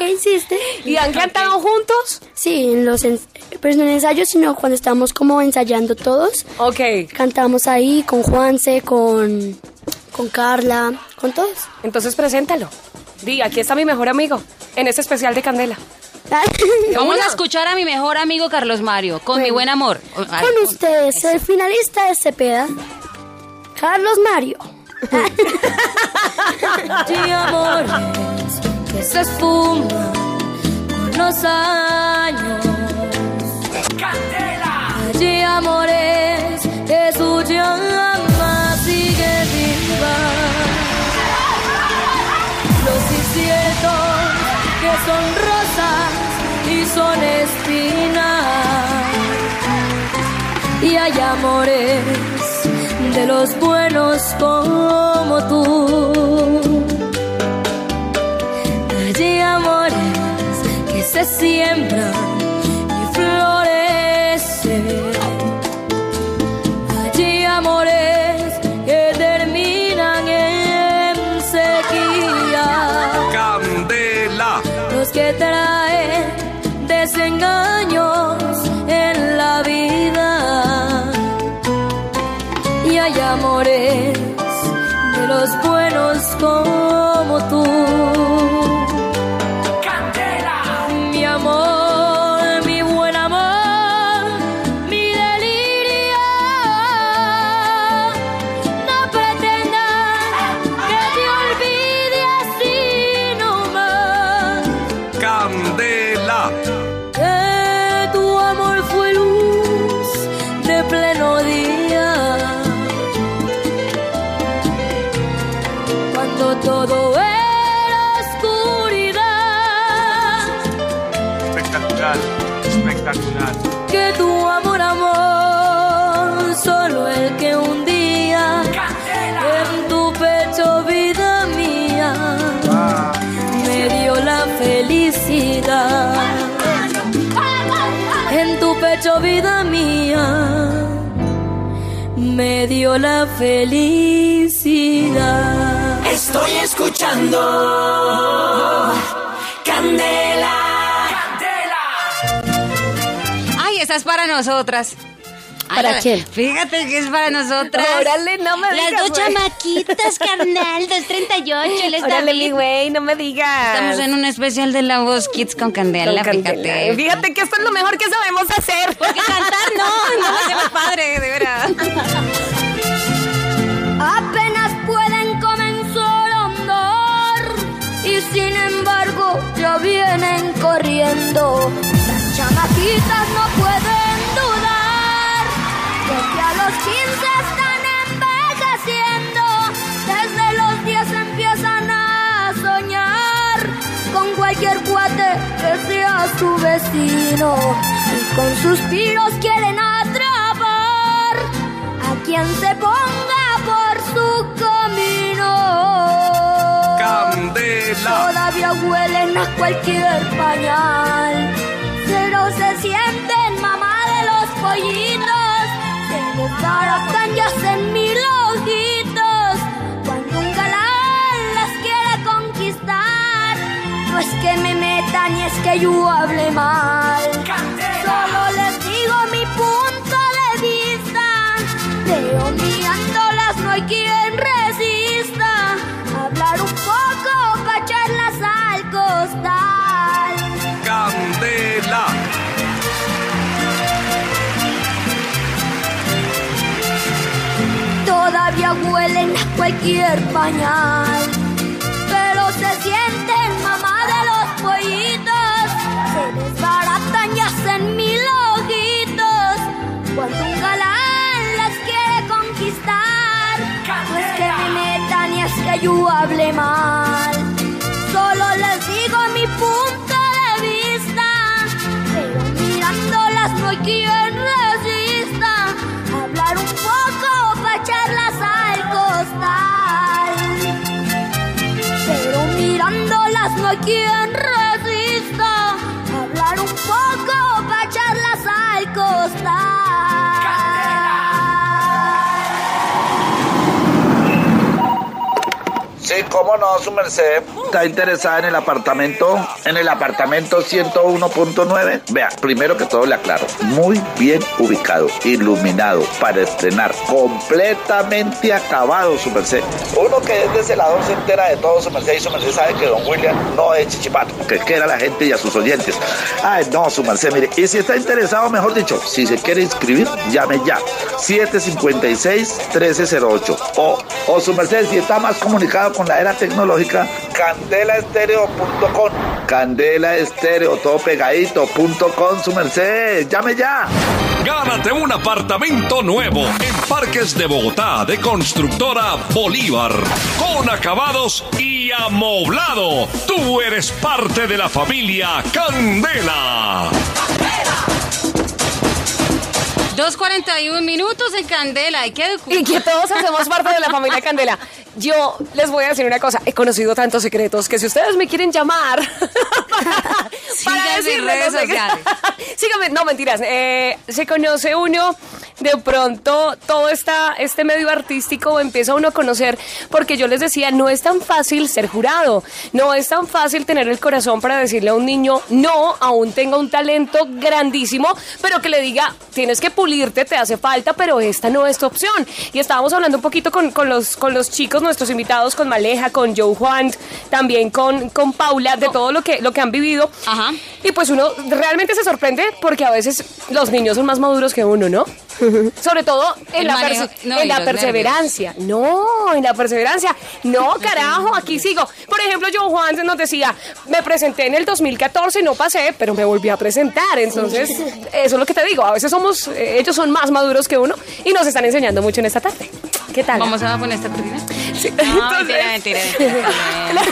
insiste. ¿Y han cantado juntos? Sí, en los ens- pero no en ensayos, sino cuando estábamos como ensayando todos. Ok. Cantamos ahí con Juanse, con, con Carla, con todos. Entonces preséntalo. Di, aquí está mi mejor amigo, en este especial de Candela. Vamos a escuchar a mi mejor amigo Carlos Mario, con mi buen amor. Ay, Con ustedes, el finalista de Cepeda, Carlos Mario. de amores que se esfuman con los años. De amores que su llama hay amores de los buenos como tú. Hay amores que se siembran como tú. Mi amor, dio la felicidad. Estoy escuchando Candela. Ay, esa es para nosotras. ¿Para quién? Fíjate que es para nosotras. Órale, no me Las digas, dos güey. chamaquitas, carnal, 238, él está Órale, mi güey, no me digas. Estamos en un especial de la voz Kids con Candela, Con Candela. fíjate. Fíjate que esto es lo mejor que sabemos hacer. Porque cantar no, no lo hacemos padre, de verdad. vienen corriendo. Las chamaquitas no pueden dudar de que a los 15 están envejeciendo. Desde los 10 empiezan a soñar con cualquier cuate que sea su vecino y con suspiros quieren atrapar a quien se ponga Candela. Todavía huelen a cualquier pañal, pero se sienten mamá de los pollitos, se desbaratan y hacen mil ojitos. Cuando un galán las quiere conquistar, no es que me metan ni es que yo hable mal. Solo les digo mi punto de vista, pero mirándolas Todavía huelen a cualquier pañal, pero se sienten mamá de los pollitos. Se desbaratan y hacen mil ojitos. Cuando un galán las quiere conquistar, no es que me metan ni es que yo hable mal. Solo les digo mi punto de vista, pero mirándolas no hay quien resista. No hay quien ¿Cómo no, su merced? ¿Está interesada en el apartamento? En el apartamento 101.9. Vea, primero que todo le aclaro. Muy bien ubicado, iluminado, para estrenar, completamente acabado, su merced. Uno que es de celador se entera de todo, su merced, y su merced sabe que don William no es chichipato, que quiera a la gente y a sus oyentes. Ay, no, su merced, mire. Y si está interesado, mejor dicho, si se quiere inscribir, llame ya. 756-1308. O, o su merced, si está más comunicado con la era tecnológica, candelaestereo.com. Candela Estéreo, todo pegadito, punto com, su merced. Llame ya. Gánate un apartamento nuevo en Parques de Bogotá de Constructora Bolívar. Con acabados y amoblado. Tú eres parte de la familia Candela. 2.41 minutos en Candela. ¿Y qué? Y que todos hacemos parte de la familia Candela. Yo les voy a decir una cosa. He conocido tantos secretos que si ustedes me quieren llamar para, decirles redes sociales. Síganme, no mentiras. eh, se conoce uno de pronto todo esta, este medio artístico empieza uno a conocer porque yo les decía no es tan fácil ser jurado no es tan fácil tener el corazón para decirle a un niño no aún tenga un talento grandísimo pero que le diga tienes que pulirte te hace falta pero esta no es tu opción. Y estábamos hablando un poquito con, con los con los chicos nuestros invitados con Maleja con Joe Juan también con, con Paula de todo lo que lo que han vivido. Y pues uno realmente se sorprende porque a veces los niños son más maduros que uno no sobre todo en El la, manejo- perse- no, en y la los perseverancia. No, en la perseverancia. No, carajo, aquí sigo. Por ejemplo, yo Juan nos decía, me presenté en el 2014 y no pasé, pero me volví a presentar. Entonces, eso es lo que te digo. A veces somos, eh, ellos son más maduros que uno y nos están enseñando mucho en esta tarde. ¿Qué tal? Vamos a poner esta cortina. Sí, No, entonces- mentira, mentira. mentira.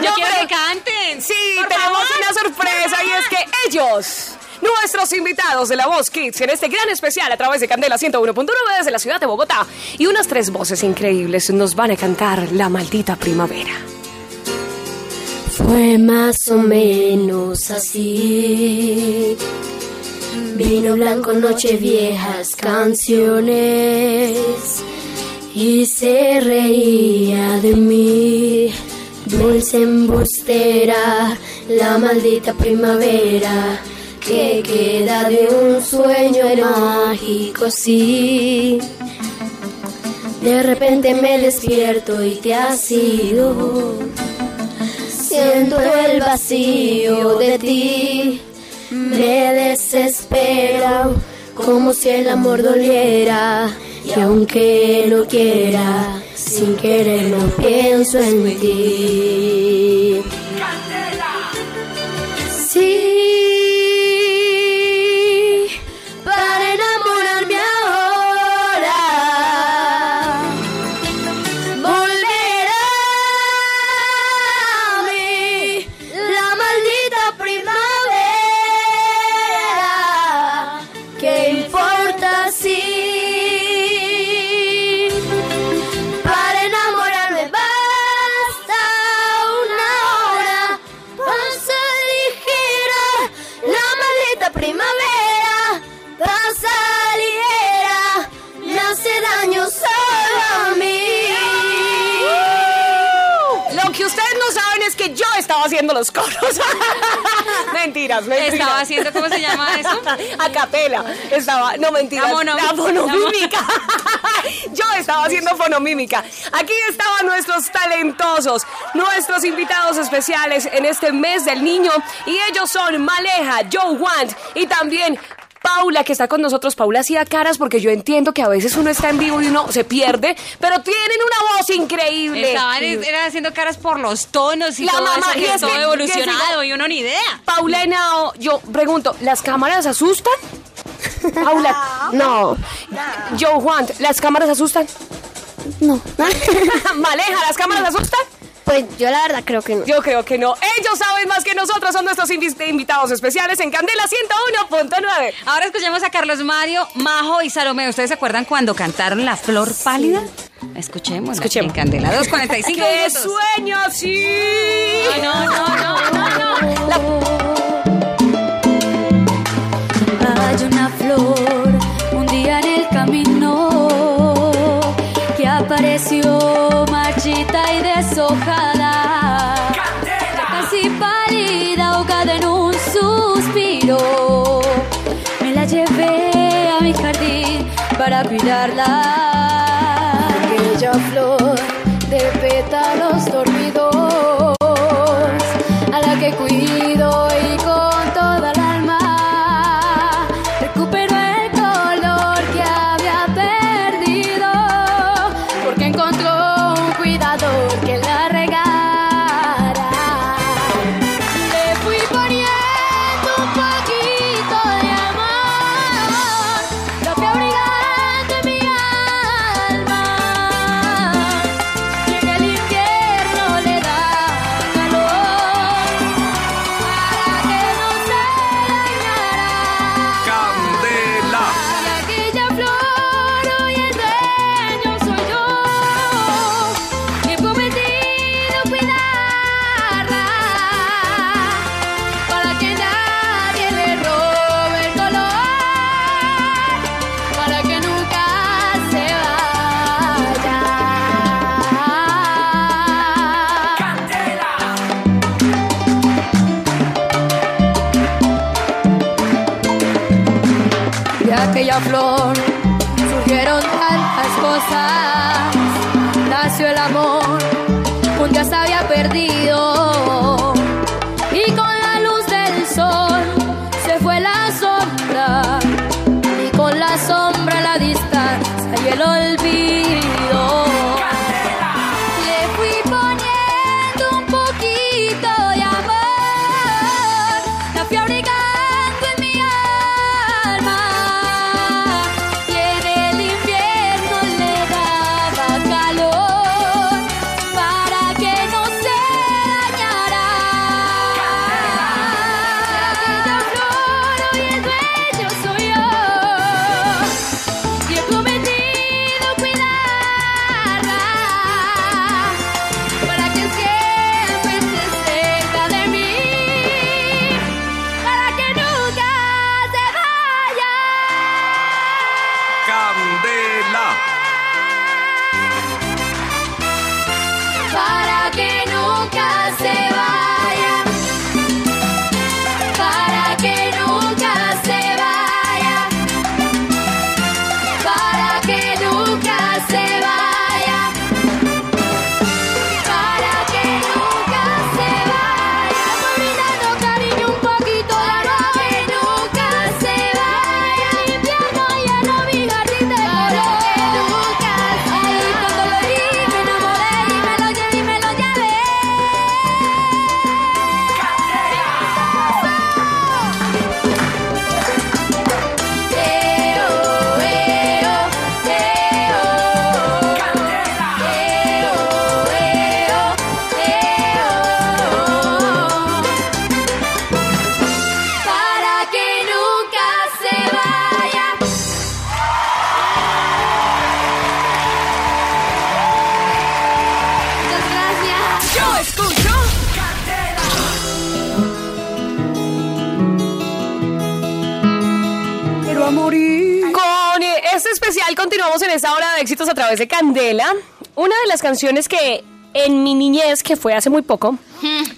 Yo quiero que canten. Sí, tenemos favor. una sorpresa y es que ellos, nuestros invitados de la Voz Kids, en este gran especial a través de Candela 101.9 desde la ciudad de Bogotá, y unas tres voces increíbles nos van a cantar La Maldita Primavera. Fue más o menos así. Vino blanco, noche viejas canciones. Y se reía de mí. Dulce embustera, la maldita primavera. Que queda de un sueño mágico, sí. De repente me despierto y te has ido. Siento el vacío de ti, me desespera, como si el amor doliera. Y aunque no quiera, sin querer no pienso en ti. Sí, haciendo los coros. mentiras, mentiras. Estaba haciendo, ¿cómo se llama eso? A capela. Estaba, no mentiras. La mono- La fonomímica. yo estaba haciendo fonomímica. Aquí estaban nuestros talentosos, nuestros invitados especiales en este mes del niño. Y ellos son Maleja, Joe Want y también Paula, que está con nosotros. Paula hacía caras porque yo entiendo que a veces uno está en vivo y uno se pierde, pero tienen una voz increíble. Estaban era haciendo caras por los tonos y La todo mamá, eso, y es todo que- evolucionado que y uno ni idea. Paula Henao, yo pregunto, ¿las cámaras asustan? Paula, no. Joe Juan, ¿las cámaras asustan? No. Maleja, ¿las cámaras asustan? Pues yo la verdad creo que no. Yo creo que no. Ellos saben más que nosotros, son nuestros invi- invitados especiales en Candela 101.9. Ahora escuchemos a Carlos Mario, Majo y Salomé. ¿Ustedes se acuerdan cuando cantaron La Flor Pálida? Escuchemos. Escuchemos. En Candela 2.45 ¡Qué minutos. sueño, sí! No, no, no, no, no. Hay una flor un día en el pareció marchita y deshojada. ¡Candela! Casi pálida, ahogada en un suspiro. Me la llevé a mi jardín para cuidarla. Se éxitos a través de Candela. Una de las canciones que en mi niñez, que fue hace muy poco,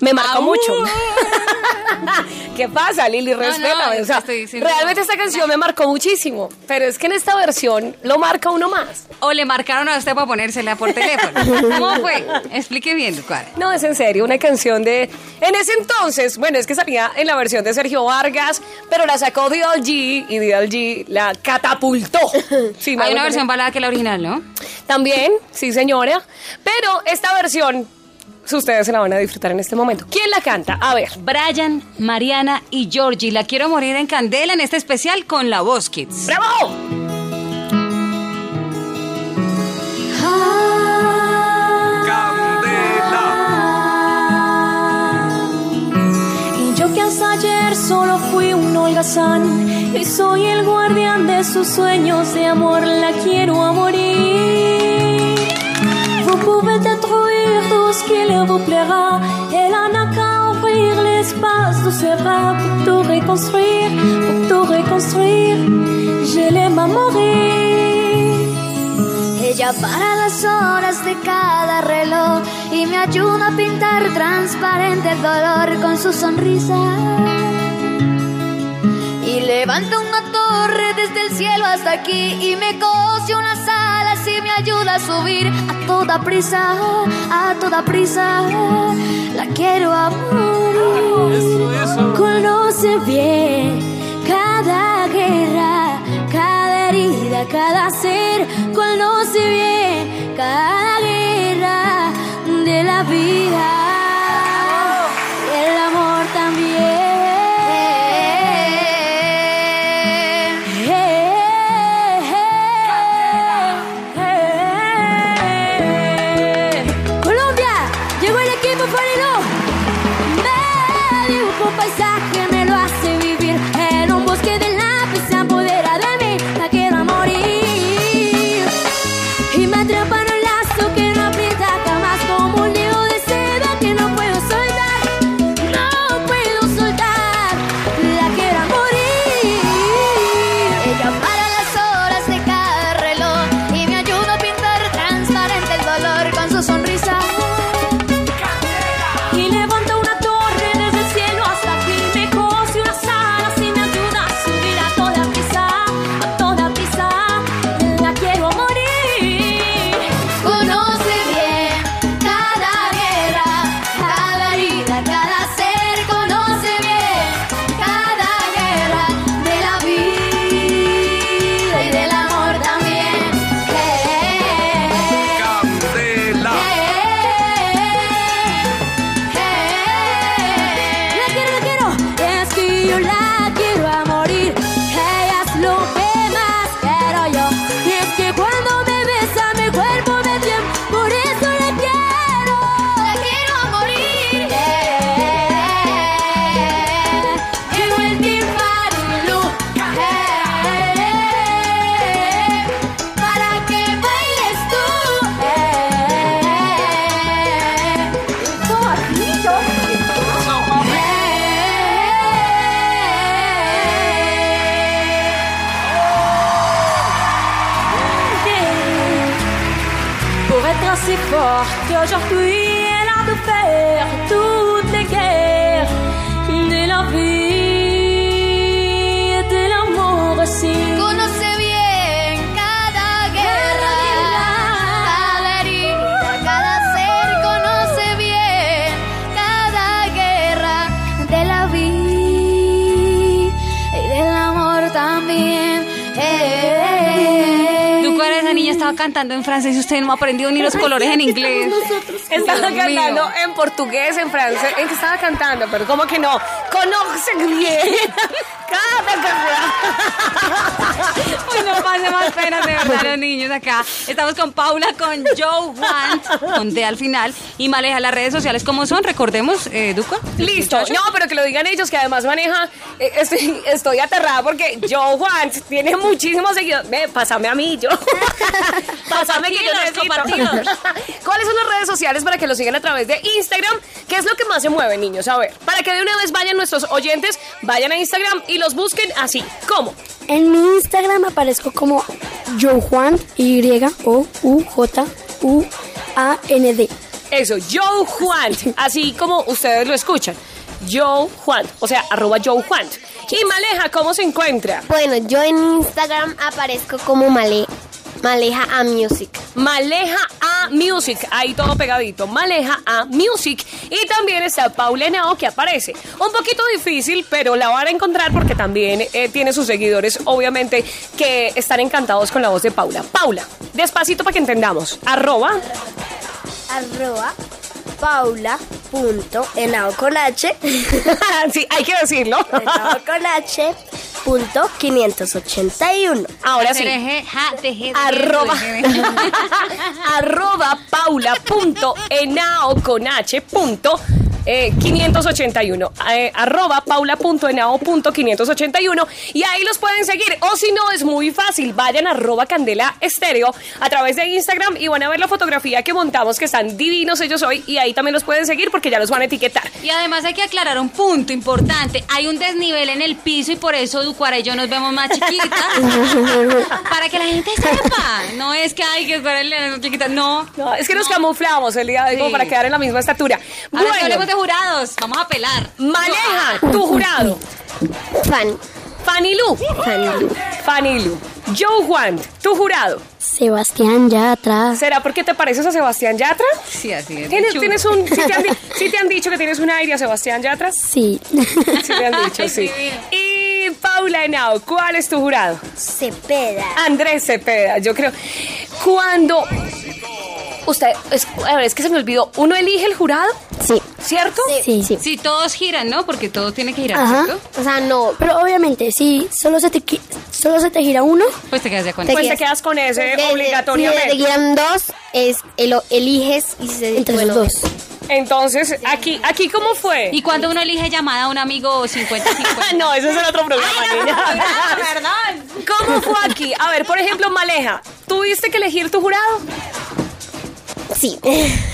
me marcó mucho. ¿Qué pasa, Lili? No, no, Respétame. o sea, realmente esta canción me marcó muchísimo, pero es que en esta versión lo marca uno más. O le marcaron a usted para ponérsela por teléfono. ¿Cómo fue? Explique bien, Ducuara. No, es en serio, una canción de... En ese entonces, bueno, es que salía en la versión de Sergio Vargas, pero la sacó DLG y DLG la catapultó. Sí, Hay una versión balada que la original, ¿no? También, sí señora, pero esta versión, ustedes se la van a disfrutar en este momento. ¿Quién la canta? A ver. Brian, Mariana y Georgie. La quiero morir en candela en este especial con la Voz Kids. ¡Bravo! Y yo que hasta ayer solo fui un holgazán y soy el guardián de sus sueños de amor, la quiero a morir. Vous pouvez détruire tout ce qui vous plaira, elle n'a qu'à ouvrir l'espace de ses bras pour tout reconstruire, pour tout reconstruire, je l'aime à morir. Ella para las horas de cada reloj y me ayuda a pintar transparente el dolor con su sonrisa. Y levanta una torre desde el cielo hasta aquí y me cose unas alas y me ayuda a subir a toda prisa, a toda prisa. La quiero amor. Conoce bien cada guerra, cada herida, cada ser. Conoce bien cada guerra de la vida. hoje arco-íris. Cantando en francés y usted no ha aprendido ni los colores en inglés. Estaba cantando en portugués, en francés. ¿En qué estaba cantando? Pero ¿cómo que no? Conoce bien. Pase más pena de verdad los niños acá. Estamos con Paula, con Joe Want, con D al final, y Maleja. Las redes sociales, ¿cómo son? Recordemos, eh, Duco. Listo. No, pero que lo digan ellos, que además maneja. eh, estoy, estoy aterrada porque Joe Juan tiene muchísimos seguidores. Ve, pásame a mí, yo. pásame que yo compartidos. ¿Cuáles son las redes sociales para que lo sigan a través de Instagram? ¿Qué es lo que más se mueve, niños? A ver, para que de una vez vayan nuestros oyentes, vayan a Instagram y los busquen así. ¿Cómo? En mi Instagram aparezco como Joe Juan, Y O U J U A N D. Eso, Joe Juan, así como ustedes lo escuchan. Joe Juan, o sea, arroba Joe Juan. Y Maleja, ¿cómo se encuentra? Bueno, yo en Instagram aparezco como Male, Maleja a Music. Maleja a Music, ahí todo pegadito. Maleja a Music. Y también está Paula Henao que aparece. Un poquito difícil, pero la van a encontrar porque también eh, tiene sus seguidores, obviamente, que están encantados con la voz de Paula. Paula, despacito para que entendamos. Arroba. Arroba paula punto enao con h sí, hay que decirlo. enao con h punto 581 Ahora sí. Arroba, arroba paula punto enao con h punto eh, 581 eh, arroba paula punto enao punto 581 y ahí los pueden seguir. O si no es muy fácil. Vayan a arroba candela estéreo a través de Instagram y van a ver la fotografía que montamos que están divinos ellos hoy. Y ahí también los pueden seguir porque ya los van a etiquetar. Y además hay que aclarar un punto importante. Hay un desnivel en el piso y por eso Ducuara y yo nos vemos más chiquitas. para que la gente sepa. No es que hay que estar en chiquita. No. No, es que nos camuflamos el día de hoy como para quedar en la misma estatura Ahora que hablemos de jurados, vamos a pelar. Maleja, tu jurado Fan. Fanny Lu. Fanny Lu. Joe Juan, tu jurado. Sebastián Yatra. ¿Será porque te pareces a Sebastián Yatra? Sí, así es. ¿Tienes, tienes un, sí, te han, sí te han dicho que tienes un aire a Sebastián Yatra? Sí. Sí te han dicho, sí. Y Paula Henao, ¿cuál es tu jurado? Cepeda. Andrés Cepeda, yo creo. Cuando usted, es, a ver, es que se me olvidó, ¿uno elige el jurado? Sí. ¿Cierto? Sí, sí. Sí, todos giran, ¿no? Porque todo tiene que girar, Ajá. ¿cierto? O sea, no. Pero obviamente, si solo se te, qui- solo se te gira uno, Pues te quedas de con Te Pues te quedas con ese obligatoriamente. Si te quieran dos, es, el- eliges y se entre bueno, los dos. Entonces, aquí, aquí ¿cómo fue? Y cuando uno elige llamada a un amigo 50-50. no, ese es el otro programa, niña. perdón. ¿Cómo fue aquí? A ver, por ejemplo, Maleja, ¿tuviste que elegir tu jurado? Sí.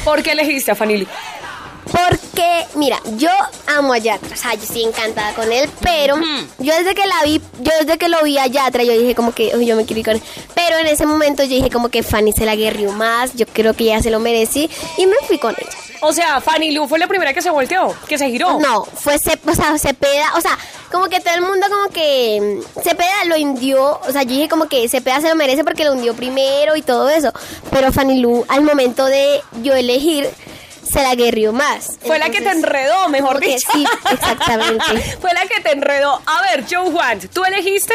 ¿Por qué elegiste a Fanili? Porque, mira, yo amo a Yatra, o sea, yo estoy encantada con él, pero yo desde que la vi, yo desde que lo vi a Yatra, yo dije como que, "Uy, yo me quiero ir con él. Pero en ese momento yo dije como que Fanny se la guerrió más, yo creo que ella se lo merecía y me fui con ella. O sea, Fanny Lu fue la primera que se volteó, que se giró. No, fue o sea, Cepeda, o sea, como que todo el mundo como que mm, Cepeda lo hundió, o sea, yo dije como que Cepeda se lo merece porque lo hundió primero y todo eso, pero Fanny Lu al momento de yo elegir se la guerrió más. Fue la que te enredó, mejor que dicho. sí, exactamente. Fue la que te enredó. A ver, Joe Juan, ¿tú elegiste?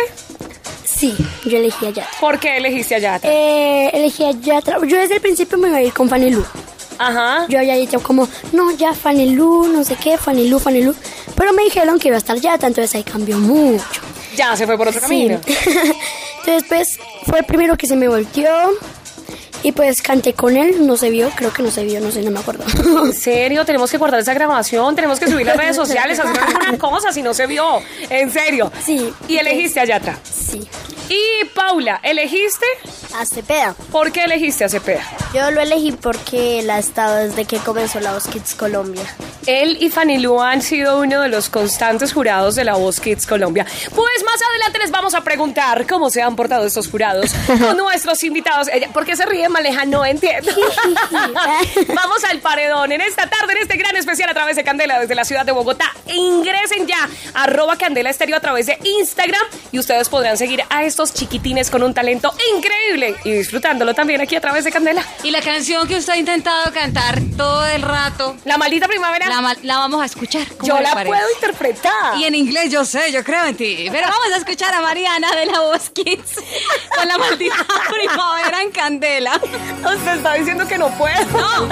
Sí, yo elegí a Yatra. ¿Por qué elegiste a Yatra? Eh, elegí a Yatra. Yo desde el principio me iba a ir con Fanny Lu. Ajá. Yo había dicho como, no, ya Fanny Lu, no sé qué, Fanny Lu, Fanny Lu. Pero me dijeron que iba a estar Yatra, entonces ahí cambió mucho. Ya se fue por otro Sí. camino. entonces pues fue el primero que se me volteó. Y pues canté con él, no se vio, creo que no se vio, no sé, no me acuerdo. ¿En serio? Tenemos que guardar esa grabación, tenemos que subir las redes sociales, hacer alguna cosa si no se vio. En serio. Sí. ¿Y elegiste a Yatra? Sí. Y Paula, ¿elegiste? A Cepeda. ¿Por qué elegiste a Cepeda? Yo lo elegí porque él ha estado desde que comenzó la Voz Kids Colombia. Él y Fanny Lu han sido uno de los constantes jurados de la Voz Kids Colombia. Pues más adelante les vamos a preguntar cómo se han portado estos jurados con nuestros invitados. ¿Por qué se ríe Maleja? No entiendo. vamos al paredón en esta tarde, en este gran especial a través de Candela desde la ciudad de Bogotá. Ingresen ya, arroba Candela Estéreo a través de Instagram y ustedes podrán seguir a estos chiquitines con un talento increíble y disfrutándolo también aquí a través de Candela. Y la canción que usted ha intentado cantar todo el rato. La maldita primavera. La, vamos a escuchar. ¿Cómo Yo la parece? puedo interpretar. Y en inglés yo sé, yo creo en ti. Pero vamos a escuchar a Mariana de la Voz Kids con la maldita primavera en candela. Usted está diciendo que no puedo.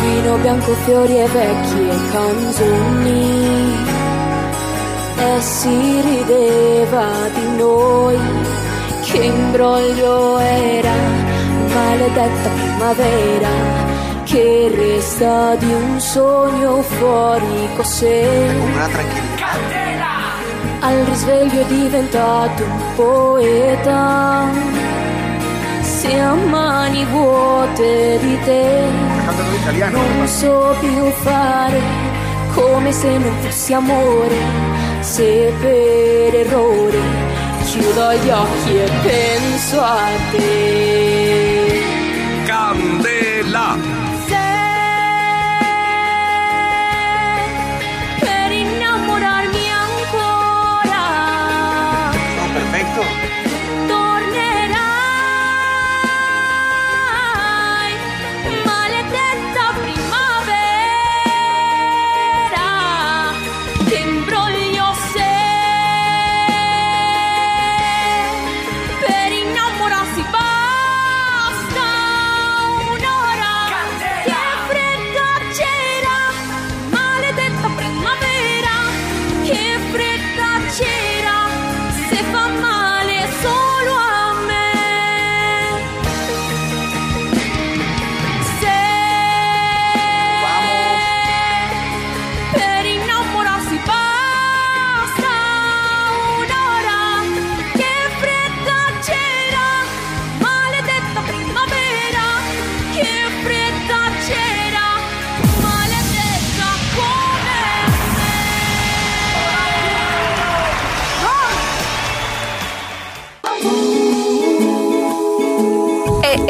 Vino bianco, fiori e vecchie canzoni. E si rideva di noi. Che imbroglio era maledetta primavera. Che resta di un sogno fuori cos'è al risveglio è diventato un poeta. Se a mani vuote di te non so più fare come se non fossi amore. Se per errore chiudo gli occhi e penso a te. Candela.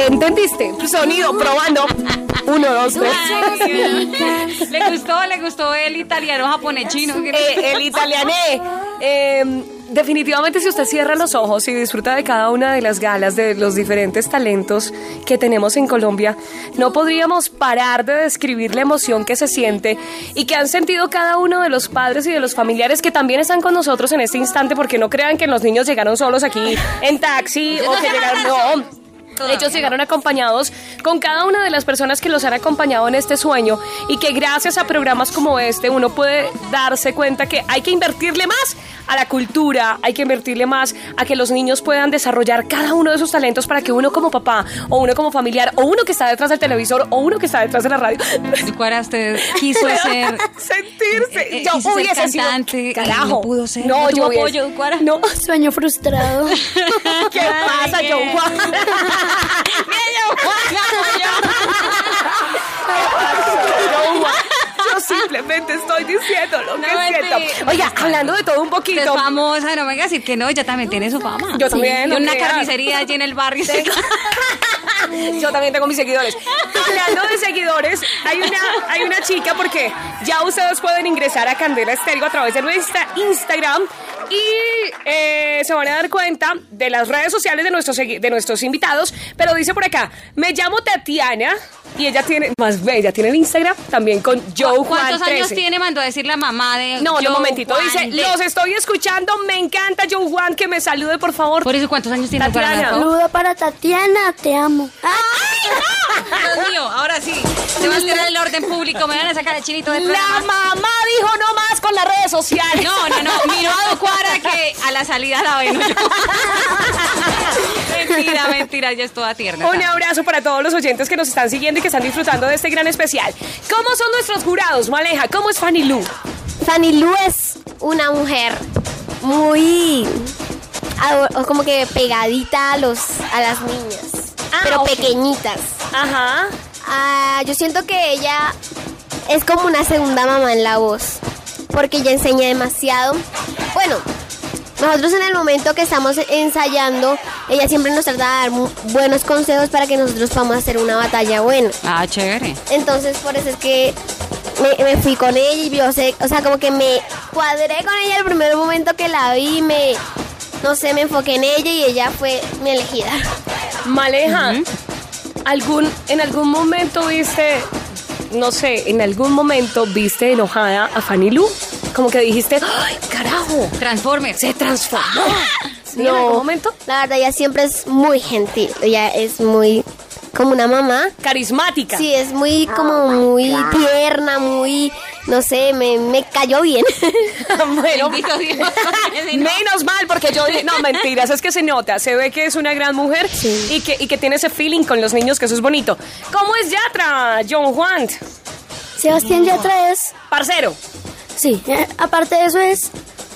¿Entendiste? Sonido, probando. Uno, dos, tres. Le gustó, le gustó el italiano, japonés, chino. Eh, el italiané. Eh, definitivamente si usted cierra los ojos y disfruta de cada una de las galas, de los diferentes talentos que tenemos en Colombia, no podríamos parar de describir la emoción que se siente y que han sentido cada uno de los padres y de los familiares que también están con nosotros en este instante, porque no crean que los niños llegaron solos aquí en taxi o que llegaron... No, ellos llegaron acompañados con cada una de las personas que los han acompañado en este sueño y que gracias a programas como este uno puede darse cuenta que hay que invertirle más a la cultura, hay que invertirle más a que los niños puedan desarrollar cada uno de sus talentos para que uno como papá o uno como familiar o uno que está detrás del televisor o uno que está detrás de la radio. ¿Cuál usted quiso ser? Sentirse. Eh, eh, yo quiso ser cantante, Carajo. no pudo ser, No, yo apoyo, Cuara. No. Sueño frustrado. ¿Qué pasa, John Yo simplemente estoy diciendo lo que No, siento. mentira. Oiga, hablando de todo un Usted es poquito. famosa, no me venga a decir que no, ella también tiene su fama. Yo también, Y no una carnicería allí en el barrio. Yo también tengo mis seguidores. Hablando de seguidores, hay una, hay una chica porque ya ustedes pueden ingresar a Candela Estéreo a través de nuestra Instagram y eh, se van a dar cuenta de las redes sociales de nuestros, de nuestros invitados. Pero dice por acá, me llamo Tatiana y ella tiene, más bella, tiene el Instagram también con Joe Juan ¿Cuántos años 13. tiene? Mandó a decir la mamá de. No, no, Joe un momentito. Juan Dice, de- los estoy escuchando, me encanta Joe Juan, que me salude por favor. Por eso, ¿cuántos años tiene Tatiana. Saludo para Tatiana, te amo. Dios mío, ahora sí. Se va a alterar el orden público. Me van a sacar el chinito del La mamá dijo no más con las redes sociales. No, no, no. Miró a Docuara que a la salida la ven. yo. mentira, mentira. Ya es toda tierna. Un abrazo para todos los oyentes que nos están siguiendo y que están disfrutando de este gran especial. ¿Cómo son nuestros jurados, Maleja? ¿Cómo es Fanny Lu? Fanny Lu es una mujer muy ado- como que pegadita a los a las niñas, pero Ah, ok. pequeñitas. Ajá. Ah, yo siento que ella es como una segunda mamá en la voz, porque ella enseña demasiado. Bueno, nosotros en el momento que estamos ensayando, ella siempre nos trata de dar buenos consejos para que nosotros podamos hacer una batalla buena. Ah, chévere. Entonces, por eso es que me, me fui con ella y yo sé, o sea, como que me cuadré con ella el primer momento que la vi, me, no sé, me enfoqué en ella y ella fue mi elegida. Maleja, ¿algún, ¿en algún momento viste, no sé, en algún momento viste enojada a Fanny Lu? Como que dijiste, ¡ay, carajo! Transforme. Se transformó. ¿Sí, ¿En No, algún momento? La verdad, ella siempre es muy gentil, ella es muy como una mamá. Carismática. Sí, es muy como muy tierna, muy, no sé, me, me cayó bien. bueno. Menos mal, porque yo dije, no, mentiras, es que se nota, se ve que es una gran mujer y, que, y que tiene ese feeling con los niños, que eso es bonito. ¿Cómo es Yatra, John Juan? Sebastián Yatra es, Parcero, sí, aparte de eso es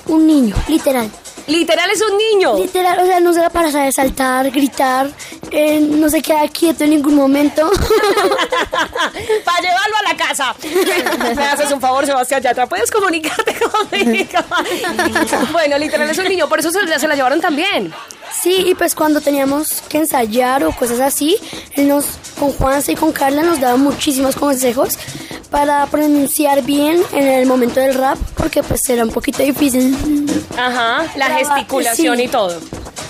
un niño, literal. Literal es un niño. Literal, o sea, no se da para saber saltar, gritar, eh, no se queda quieto en ningún momento. Para llevarlo a la casa. Me haces un favor, Sebastián Yatra. ¿Puedes comunicarte conmigo? bueno, literal es un niño, por eso se, la- se la llevaron también. Sí, y pues cuando teníamos que ensayar o cosas así, él nos, con Juanse y con Carla nos daba muchísimos consejos para pronunciar bien en el momento del rap, porque pues era un poquito difícil. Ajá, la gesticulación sí. y todo.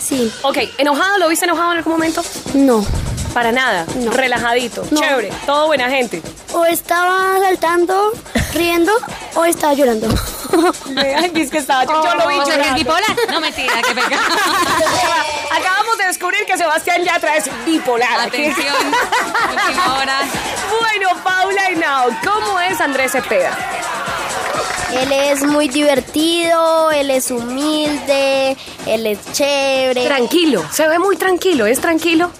Sí, Ok, ¿enojado? ¿Lo viste enojado en algún momento? no. Para nada. No. Relajadito, No. chévere, todo buena gente. O estaba saltando, riendo, o estaba llorando. Ay, es que estaba, yo, yo lo vi O sea, que es llorando. bipolar. No, mentira, que pega. Acabamos de descubrir que Sebastián Yatra es bipolar. Atención, última hora. Bueno, Paula y Now, ¿cómo es Andrés Cepeda? Él es muy divertido, él es humilde, él es chévere. Tranquilo, se ve muy tranquilo, ¿es tranquilo?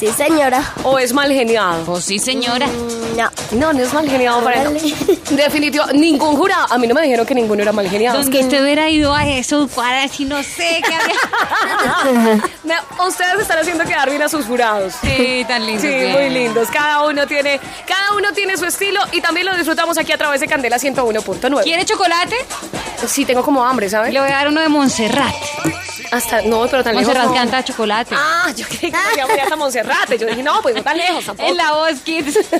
Sí, señora. ¿O es mal geniado? Pues sí, señora. Mm, No. No, no es mal geniado para Órale. Definitivo, ningún jurado. A mí no me dijeron que ninguno era mal geniado. Donde usted hubiera ido a eso, para si no sé qué habría. Me- Ustedes están haciendo quedar bien a sus jurados. Sí, tan lindo. Sí, muy lindos. Cada uno tiene, cada uno tiene su estilo y también lo disfrutamos aquí a través de Candela 101.9. ¿Quiere chocolate? Sí, tengo como hambre, ¿sabes? Le voy a dar uno de Montserrat. Hasta, no, pero tan lejos. Montserrat no. canta chocolate. Ah, yo creí que íbamos hasta Monserrate. Yo dije, no, pues no tan lejos tampoco. En la voz Kids.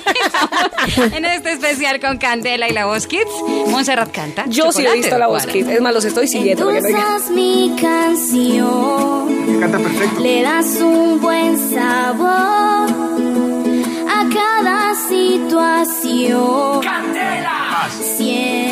En este especial con Candela y la voz Kids. Montserrat canta. Yo sí he chocolate, visto la voz. Kids. Es más, los estoy siguiendo. digan. Endulzas mi canción. Canta perfecto. Le das un buen sabor a cada situación. Siempre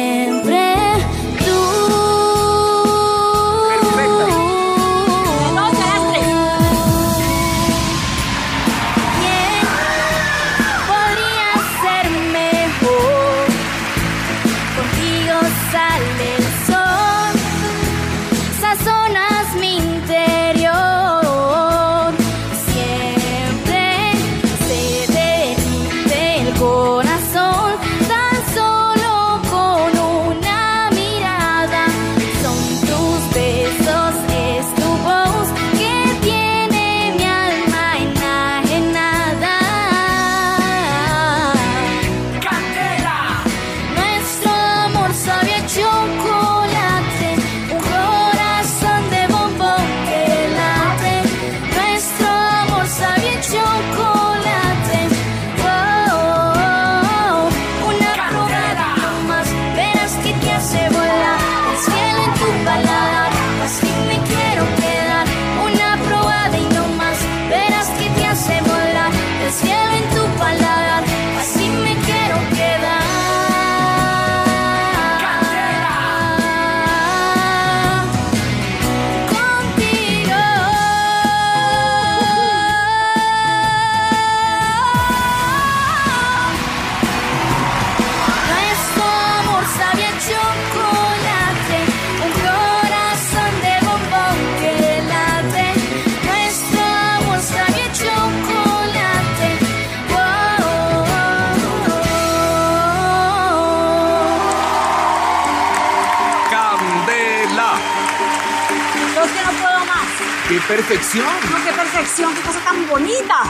perfección! No, qué perfección, qué cosa tan bonita.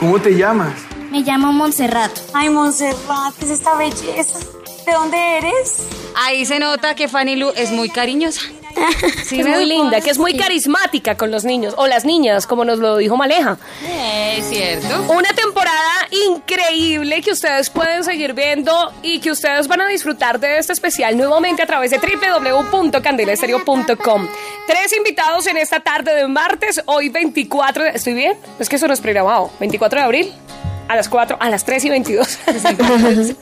¿Cómo te llamas? Me llamo Montserrat. Ay, Montserrat, ¿qué es esta belleza? ¿De dónde eres? Ahí se nota que Fanny Lu es muy cariñosa. que es muy linda, que es muy carismática con los niños, o las niñas, como nos lo dijo Maleja. Es cierto. Una temporada increíble que ustedes pueden seguir viendo y que ustedes van a disfrutar de este especial nuevamente a través de www.candelaestereo.com. Tres invitados en esta tarde de martes, hoy 24 de... ¿Estoy bien? Es que eso no es programado. 24 de abril. A las 4, a las 3 y 22.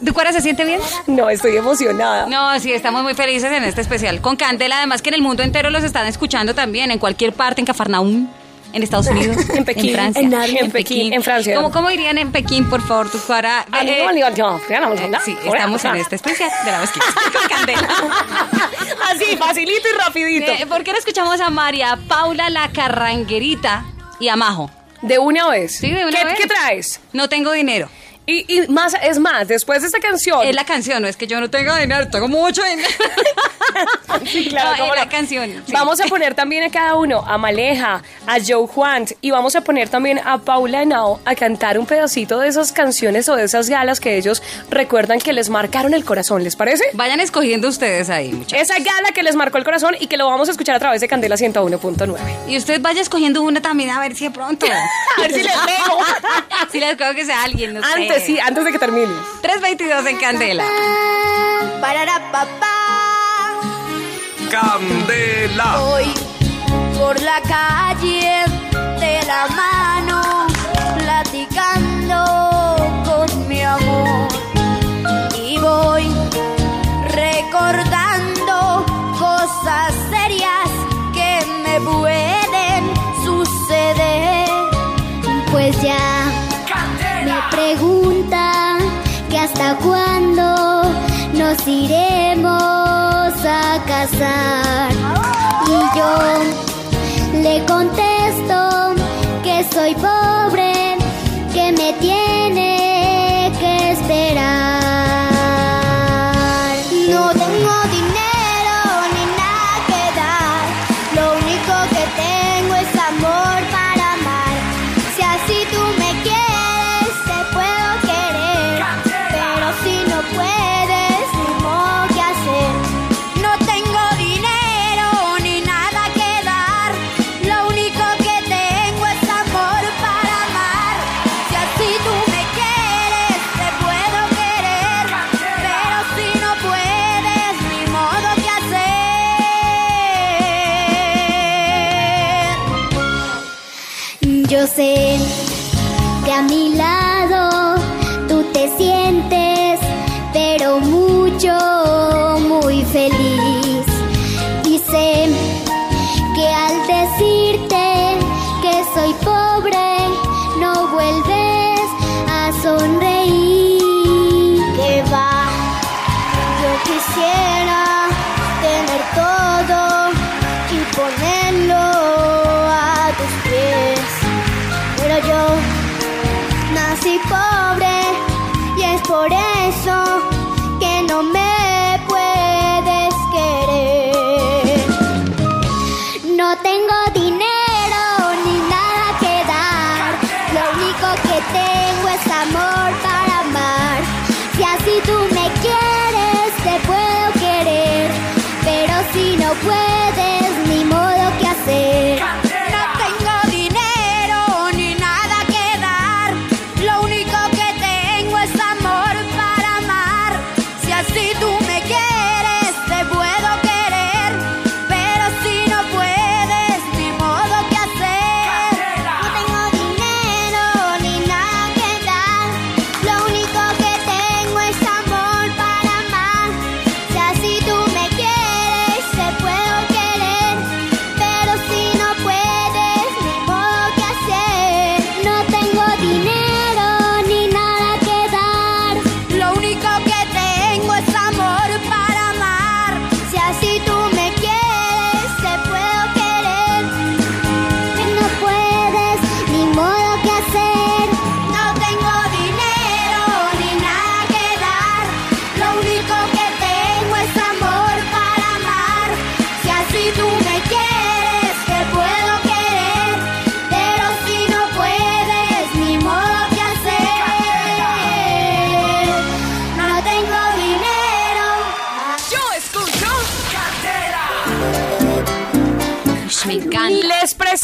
¿Tu cuara se siente bien? No, estoy emocionada. No, sí, estamos muy felices en este especial con Candela. Además que en el mundo entero los están escuchando también, en cualquier parte, en Cafarnaúm, en Estados Unidos, En Pekín, en Francia, en Narnia, en Pekín, en Francia. ¿Cómo, cómo irían en Pekín, por favor, tu cuara? Eh, eh, sí, estamos en este especial de la Kids con Candela. Así, facilito y rapidito. Eh, ¿Por qué no escuchamos a María Paula la Carranguerita y a Majo? De una vez. Sí, de una ¿Qué, vez. ¿Qué traes? No tengo dinero. Y, y más, es más, después de esta canción. Es la canción, no es que yo no tenga dinero, tengo mucho dinero. Sí, claro, No, es la no. canción. sí. Vamos a poner también a cada uno, a Maleja, a Joe Juan, y vamos a poner también a Paula Henao a cantar un pedacito de esas canciones o de esas galas que ellos recuerdan que les marcaron el corazón, ¿les parece? Vayan escogiendo ustedes ahí, muchachos. Esa gala que les marcó el corazón y que lo vamos a escuchar a través de Candela 101.9. Y usted vaya escogiendo una también a ver si de pronto. A ver si les pego. si les pego que sea alguien, no sé. Sí, antes de que termine. 322 en Candela. Parará papá. Candela. Voy por la calle de la mano, platicando con mi amor. Y voy recordando cosas serias que me pueden suceder. Pues ya hasta cuándo nos iremos a casar. Y yo le contesto que soy pobre, que me tiene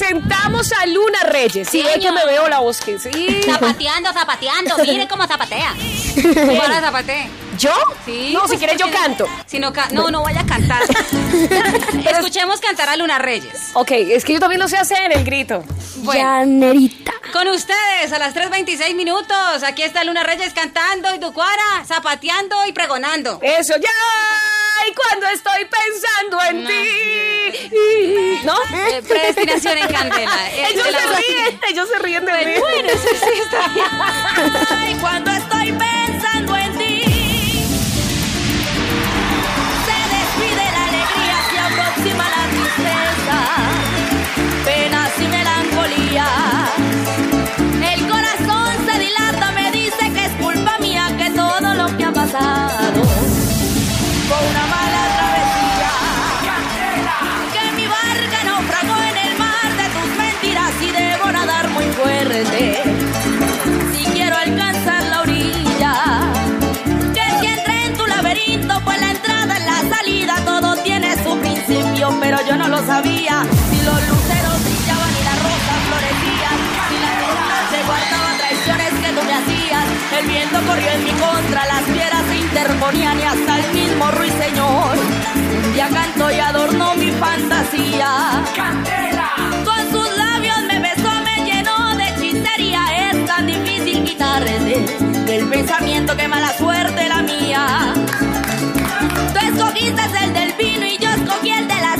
presentamos a Luna Reyes. Sí, es que me veo la voz que sí. Zapateando, zapateando. Mire cómo zapatea. Para zapatee. ¿Yo? Sí. No, si pues, quieres yo canto. Si no, ca- no, no vaya a cantar. Escuchemos cantar a Luna Reyes. Ok, es que yo también lo sé hacer en el grito. Bueno, Llanerita. con ustedes a las 3.26 minutos. Aquí está Luna Reyes cantando y Ducuara zapateando y pregonando. Eso ya. Y cuando estoy pensando en No. ti. ¿No? Eh, predestinación en candela. Ellos la se ríen, ellos se ríen de mí. Bueno, eso sí está bien. Ay, cuando estoy sabía. Si los luceros brillaban y las rosas florecían, si la luna se guardaba traiciones que tú me hacías, el viento corrió en mi contra, las piedras se interponían y hasta el mismo ruiseñor. Un día cantó y adornó mi fantasía. Con sus labios me besó, me llenó de hechicería. Es tan difícil quitarte del pensamiento que mala suerte la mía. Tú escogiste el del vino y yo escogí el de la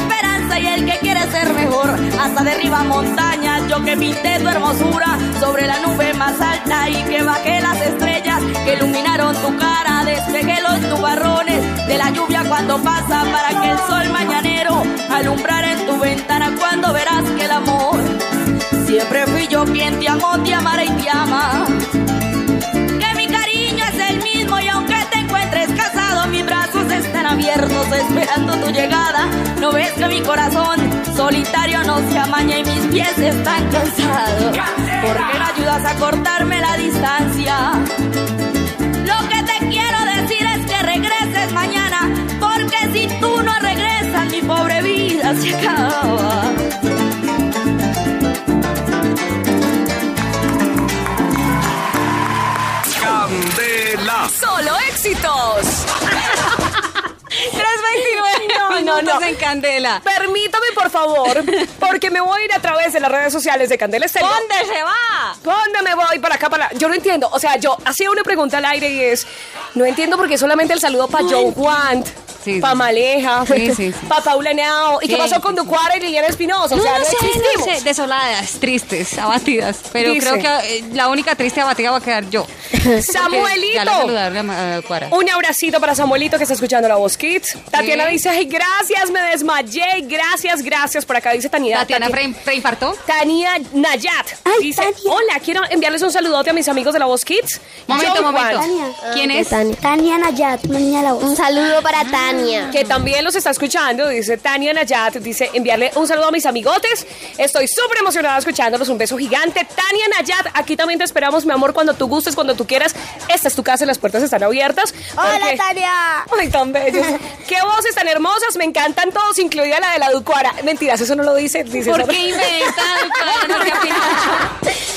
y el que quiere ser mejor. Hasta derriba montañas, yo que pinté tu hermosura sobre la nube más alta y que bajé las estrellas que iluminaron tu cara. Despejé los nubarrones de la lluvia cuando pasa para que el sol mañanero alumbrara en tu ventana cuando verás que el amor siempre fui yo quien te amó, te amará y te ama. Abiertos esperando tu llegada. No ves que mi corazón solitario no se amaña y mis pies están cansados. Porque no ayudas a cortarme la distancia. Lo que te quiero decir es que regreses mañana, porque si tú no regresas, mi pobre vida se acaba. Minutos no. en candela. Permítame, por favor, porque me voy a ir a través de las redes sociales de Candela Estéreo. ¿Dónde se va? dónde me voy? Para acá, para... Yo no entiendo. O sea, yo hacía una pregunta al aire y es... No entiendo por qué solamente el saludo para Joe Juan, Maleja, Sí, sí, sí. para Paula Henao. ¿Y qué pasó con Ducuara y Liliana Espinosa? O sea, no no, sé, no existimos. sé, desoladas, tristes, abatidas. Pero Dice. creo que eh, la única triste abatida va a quedar yo. Samuelito. A. Un abracito para Samuelito que está escuchando la voz Kids. Tatiana Sí. dice, ay, gracias, me desmayé. Gracias, gracias. Por acá dice Tania. Tatiana Tati- pre- preinfartó. Tania Nayat. dice, hola, quiero enviarles un saludote a mis amigos de la voz Kids. Momento, John momento. ¿Quién es? Tania. Tania Nayat, una niña de la voz. Un saludo para Tania. Que también los está escuchando, dice Tania Nayat, dice enviarle un saludo a mis amigotes. Estoy súper emocionada escuchándolos, un beso gigante. Tania Nayat, aquí también te esperamos, mi amor, cuando tú gustes, cuando tú quieras. Esta es tu casa y las puertas están abiertas. Hola, porque- Tania. Ay, tan bellos. Qué voces tan hermosas, me encantan todos, incluida la de la Ducuara. Mentiras, eso no lo dice. dice ¿Por qué inventa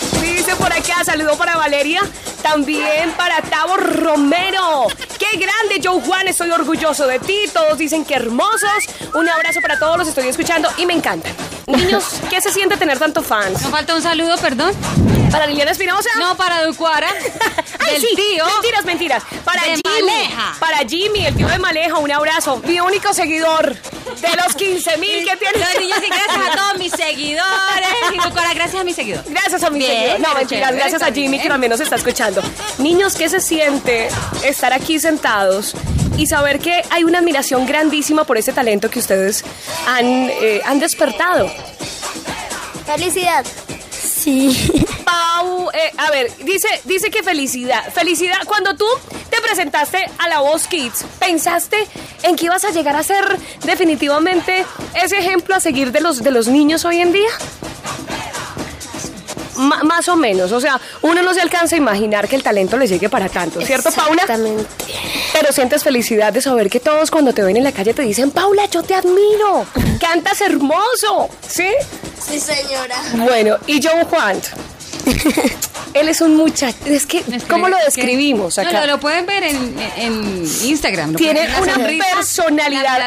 por acá, saludo para Valeria, también para Tavo Romero. ¡Qué grande, Joe Juan! Estoy orgulloso de ti. Todos dicen que hermosos. Un abrazo para todos, los estoy escuchando y me encantan. Niños, ¿qué se siente tener tanto fans? ¿No falta un saludo, perdón? ¿Para Liliana Espinosa? No, para Ducuara. Ay, del sí, tío. Mentiras, mentiras. Para de Jimmy. Maleja. Para Jimmy, el tío de Maleja, un abrazo. Mi único seguidor de los 15 mil que tiene. Los niños, y gracias a todos mis seguidores. Y Ducuara, gracias a mis seguidores. Gracias a mis Bien, seguidores. No, mentiras. chévere, Gracias a Jimmy bien. que también nos está escuchando. Niños, ¿qué se siente estar aquí sentados y saber que hay una admiración grandísima por este talento que ustedes han, eh, han despertado? Felicidad. Sí. Pau, eh, a ver, dice, dice que felicidad. Felicidad. Cuando tú te presentaste a la Voz Kids, ¿pensaste en que ibas a llegar a ser definitivamente ese ejemplo a seguir de los, de los niños hoy en día? Más o menos, o sea, uno no se alcanza a imaginar que el talento le llegue para tanto, ¿cierto, Paula? Exactamente. Pero sientes felicidad de saber que todos cuando te ven en la calle te dicen, Paula, yo te admiro, cantas hermoso, ¿sí? Sí, señora. Bueno, y John Juan. Él es un muchacho. Es que, ¿cómo lo describimos No, acá? lo, lo pueden ver en, en Instagram. Tiene una sonrisa, personalidad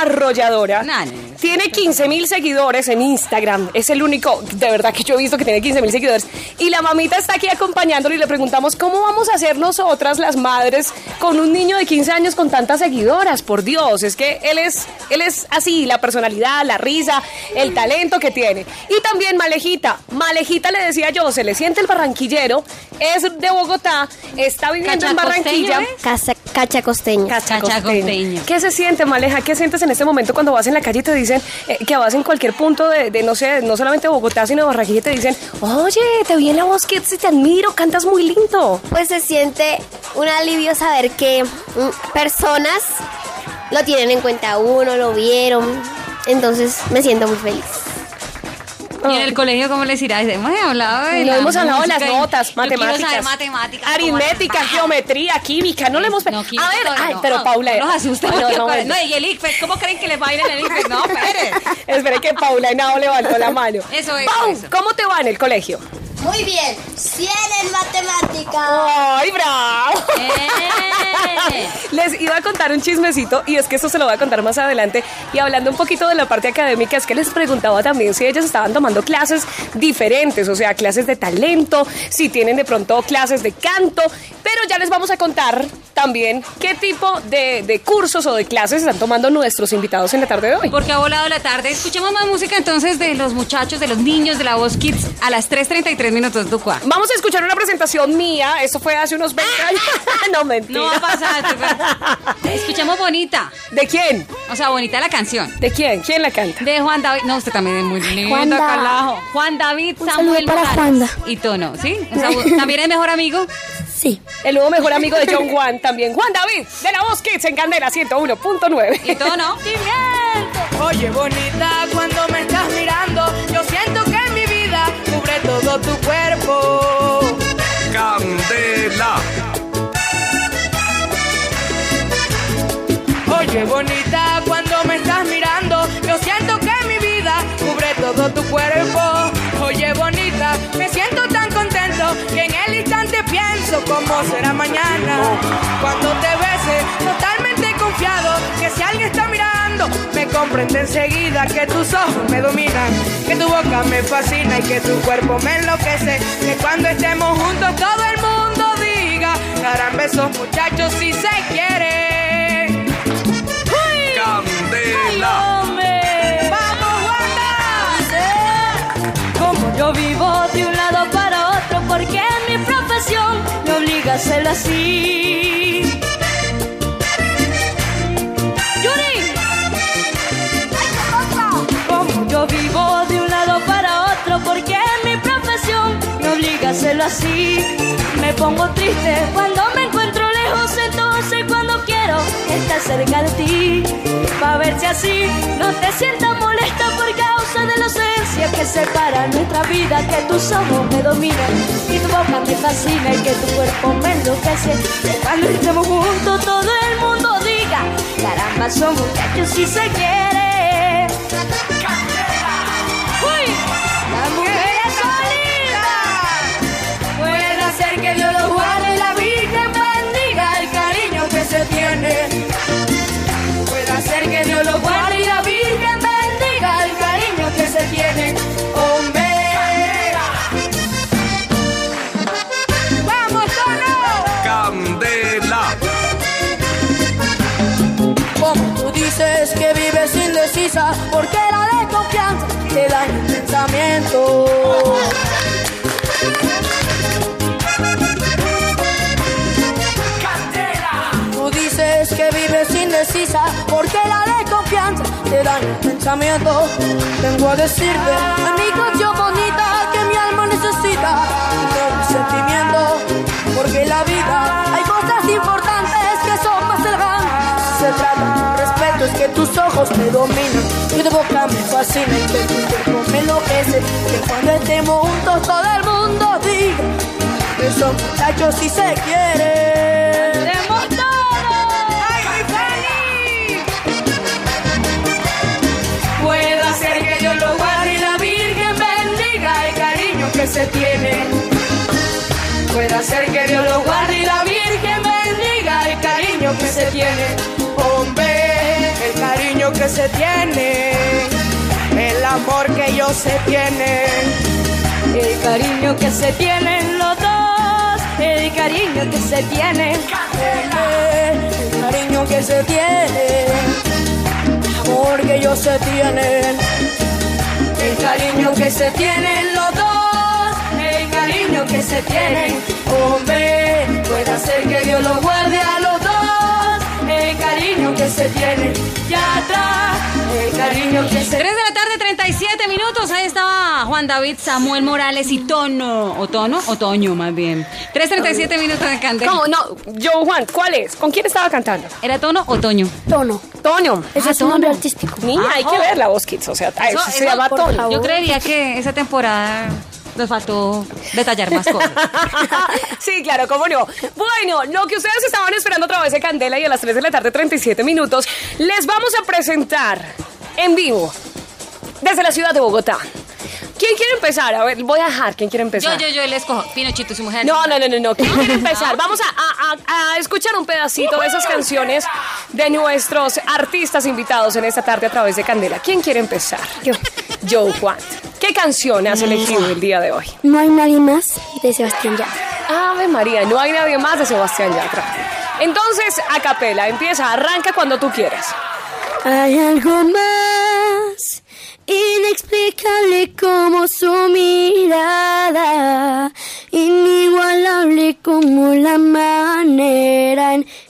arrolladora. No, no, no. Tiene 15 mil seguidores en Instagram. Es el único, de verdad, que yo he visto que tiene 15 mil seguidores. Y la mamita está aquí acompañándolo y le preguntamos cómo vamos a hacer nosotras, las madres, con un niño de 15 años con tantas seguidoras. Por Dios, es que él es, él es así, la personalidad, la risa, el talento que tiene. Y también Malejita. Malejita le decía yo, se le siente el barranquillero, es de Bogotá, está viviendo en ¿Cachacosteño Barranquilla. Casa, cacha. Cachacosteño. Cachacosteño. ¿Qué se siente, Maleja? ¿Qué sientes en este momento cuando vas en la calle y te dicen eh, que vas en cualquier punto de, de, no sé, no solamente Bogotá, sino de Barranquilla y te dicen, oye, te vi en la voz y te admiro, cantas muy lindo? Pues se siente un alivio saber que mm, personas lo tienen en cuenta uno, lo vieron. Entonces me siento muy feliz. Y en el colegio, ¿cómo les irá? Hemos hablado de No la hemos hablado de las notas, yo matemáticas. saber matemáticas. Aritmética, geometría, química, no le hemos... No, a ver, ay, no. pero Paula... No nos asusta. No, no, no, no, y el ICFES, ¿cómo creen que les va a ir en el ICFES? No, espere. Espere que Paula Henao levantó la mano. Eso es, Pau, eso. ¿cómo te va en el colegio? Muy bien. 100 en matemática. ¡Ay, bravo! Eh. Les iba a contar un chismecito y es que eso se lo voy a contar más adelante. Y hablando un poquito de la parte académica, es que les preguntaba también si ellas estaban tomando clases diferentes, o sea, clases de talento, si tienen de pronto clases de canto, pero ya les vamos a contar también qué tipo de, de cursos o de clases están tomando nuestros invitados en la tarde de hoy. Porque ha volado la tarde. Escuchemos más música entonces de los muchachos, de los niños de la Voz Kids a las 3.33 minutos, Ducua. Vamos a escuchar una presentación mía, eso fue hace unos 20 años. no, mentira. No va a pasar. pero- Escuchemos bonita. ¿De quién? O sea, bonita la canción. ¿De quién? ¿Quién la canta? De Juan David. No, usted también es muy lindo, Juanda. Juan David Un Samuel para. Juanda. Y Tono, ¿sí? ¿También es mejor amigo? Sí. El nuevo mejor amigo de John Juan también. Juan David, de la Voz Kids en Candela 101.9. Y Tono. Oye, bonita, cuando me estás mirando, yo siento que mi vida cubre todo tu cuerpo. Candela. Oye, bonita, cuerpo. Oye, bonita, me siento tan contento que en el instante pienso cómo será mañana. Cuando te bese, totalmente confiado que si alguien está mirando, me compre comprende enseguida que tus ojos me dominan, que tu boca me fascina y que tu cuerpo me enloquece. Que cuando estemos juntos todo el mundo diga, darán besos muchachos si se quiere. Candela. Yo vivo de un lado para otro porque mi profesión me obliga a ser así. Yuri. Como yo vivo de un lado para otro porque mi profesión me obliga a hacerlo así. Me pongo triste cuando me encuentro lejos, entonces quiero estar cerca de ti. Pa' ver si así no te sientas molesta por causa de la ausencia que separa nuestra vida, que tus ojos me dominan y tu boca me fascina y que tu cuerpo me enloquece. Que cuando estemos juntos todo el mundo diga, caramba, son muchachos si se quiere. Porque la desconfianza te da el pensamiento. Vengo a decirte, mi canción bonita, que mi alma necesita un mi sentimiento, porque la vida hay cosas importantes que son más elegantes. Si se trata de respeto, es que tus ojos me dominan, que tu boca me fascina y que tu cuerpo me enloquece. Que cuando estemos juntos todo el mundo diga que son muchachos si se quiere. Se tiene. Puede ser que Dios lo guarde y la Virgen bendiga el cariño que se tiene. Hombre, el cariño que se tiene. El amor que ellos se tienen. El cariño que se tienen los dos. El cariño que se tienen. El cariño que se tiene amor que ellos se tienen, el cariño que se tienen los dos, el que se tienen, hombre, puede ser que Dios los guarde a los dos, el cariño que se tienen, ya atrás, el cariño que se 3 de la tarde, 37 minutos. Ahí estaba Juan David, Samuel Morales y Tono. ¿O Tono? Otoño, más bien. 3.37 minutos de candela. ¿Cómo? No, yo, Juan, ¿cuál es? ¿Con quién estaba cantando? ¿Era Tono o Toño? Tono. Toño. Ese Ah, es un Tono. nombre artístico. Niña, Ah, hay que oh. ver la voz, kids. O sea, eso, Eso- se llama por Toño. favor. Yo creería que esa temporada nos faltó detallar más cosas. sí, claro, cómo no. Bueno, lo que ustedes estaban esperando a través de Candela y a las 3 de la tarde, 37 minutos, les vamos a presentar en vivo desde la ciudad de Bogotá. ¿Quién quiere empezar? A ver, voy a dejar. ¿Quién quiere Yo, empezar? yo, yo le escojo. Pinochito y su mujer. No, no, no, no, no. ¿Quién quiere empezar? Vamos a, a- a- a escuchar un pedacito de esas canciones de nuestros artistas invitados en esta tarde a través de Candela. ¿Quién quiere empezar? Yo. Joe Juan. ¿Qué canción has elegido el día de hoy? No hay nadie más de Sebastián Yatra. Ave María, no hay nadie más de Sebastián Yatra. Entonces, a capela, empieza, arranca cuando tú quieras. Hay algo más inexplicable como su mirada, inigualable como la manera en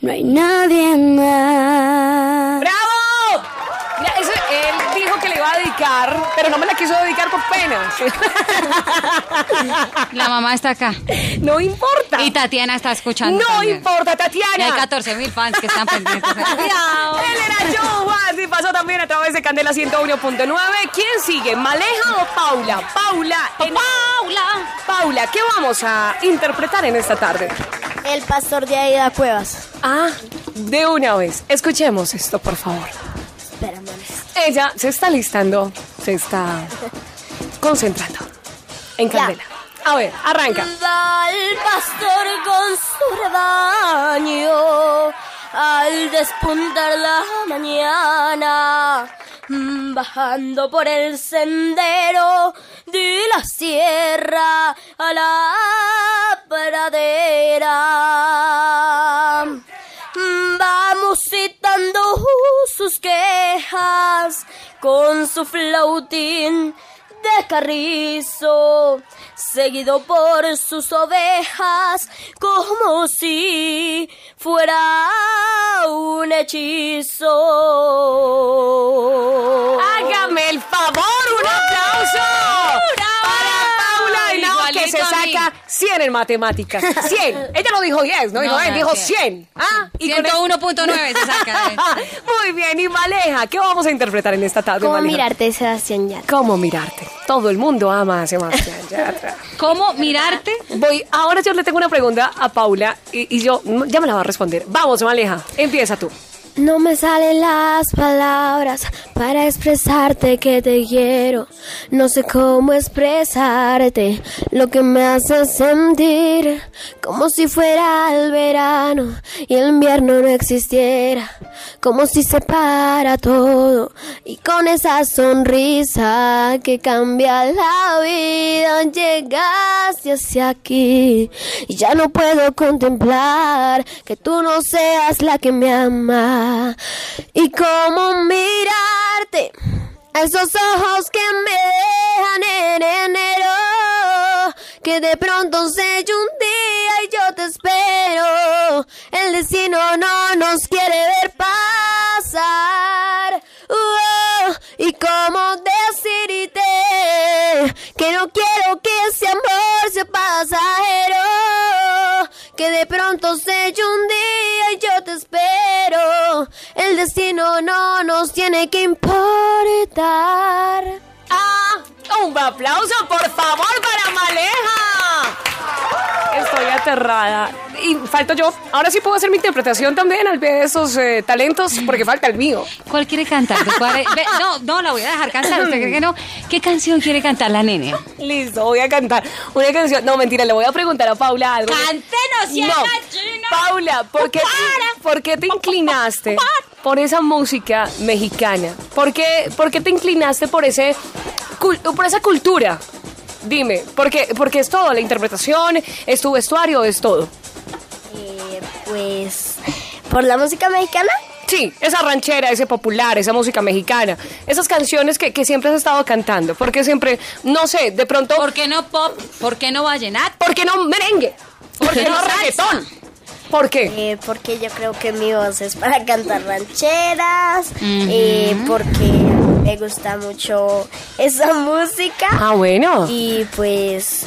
no hay nadie más. ¡Bravo! Mira, eso, él dijo que le iba a dedicar, pero no me la quiso dedicar por pena. La mamá está acá. No importa. Y Tatiana está escuchando. No también. importa, Y Tatiana. hay 14 mil fans que están pendientes. Cuidado. Él era Joe Juan y pasó también a través de Candela 101.9. ¿Quién sigue? ¿Maleja o Paula? Paula. en- Paula. Paula, ¿qué vamos a interpretar en esta tarde? El pastor de Aida Cuevas. Ah, de una vez. Escuchemos esto, por favor. Espérame. Ella se está listando, se está concentrando en Candela. A ver, arranca. Va el pastor con su rebaño al despuntar la mañana, bajando por el sendero de la sierra a la pradera. Mm, Va musitando sus quejas con su flautín de carrizo, seguido por sus ovejas, como si fuera un hechizo. Hágame el favor, un aplauso para Que se saca 100 en matemáticas. 100. Ella no dijo 10, no dijo No, 10, no, dijo 100. 100. Ah, y con el- 101.9 se saca. eh. Muy bien, y Maleja, ¿qué vamos a interpretar en esta tarde, ¿Cómo Maleja? mirarte, Sebastián Yatra? ¿Cómo mirarte? Todo el mundo ama a Sebastián Yatra. ¿Cómo mirarte? Voy, ahora yo le tengo una pregunta a Paula y, y yo ya me la va a responder. Vamos, Maleja, empieza tú. No me salen las palabras para expresarte que te quiero. No sé cómo expresarte lo que me hace sentir como si fuera el verano y el invierno no existiera. Como si se para todo y con esa sonrisa que cambia la vida llegaste hacia aquí y ya no puedo contemplar que tú no seas la que me ama y cómo mirarte esos ojos que me dejan en enero que de pronto se un día y yo te espero. El destino no nos quiere ver pasar. Uh, y cómo decirte que no quiero que ese amor sea pasajero que de pronto se un día y yo te espero el destino no nos tiene que importar Ah, un aplauso, por favor, para Maleja. Aterrada. Y falto yo. Ahora sí puedo hacer mi interpretación también al pie de esos eh, talentos, porque falta el mío. ¿Cuál quiere cantar? ¿Cuál es? Ve, no, no, la voy a dejar cantar. ¿Usted cree que no? ¿Qué canción quiere cantar la nene? Listo, voy a cantar una canción. No, mentira, le voy a preguntar a Paula algo. ¡Cántenos, ya, No. Paula, ¿por qué, ¿por qué te inclinaste por esa música mexicana? ¿Por qué, por qué te inclinaste por, ese, por esa cultura? Dime, porque, porque es todo, la interpretación, es tu vestuario, es todo. Eh, pues, ¿por la música mexicana? Sí, esa ranchera, ese popular, esa música mexicana, esas canciones que, que siempre has estado cantando, porque siempre, no sé, de pronto... ¿Por qué no pop? ¿Por qué no vallenato? ¿Por qué no merengue? ¿Por qué no salsa? reggaetón? ¿Por qué? Eh, porque yo creo que mi voz es para cantar rancheras, eh, porque me gusta mucho esa música. Ah, bueno. Y pues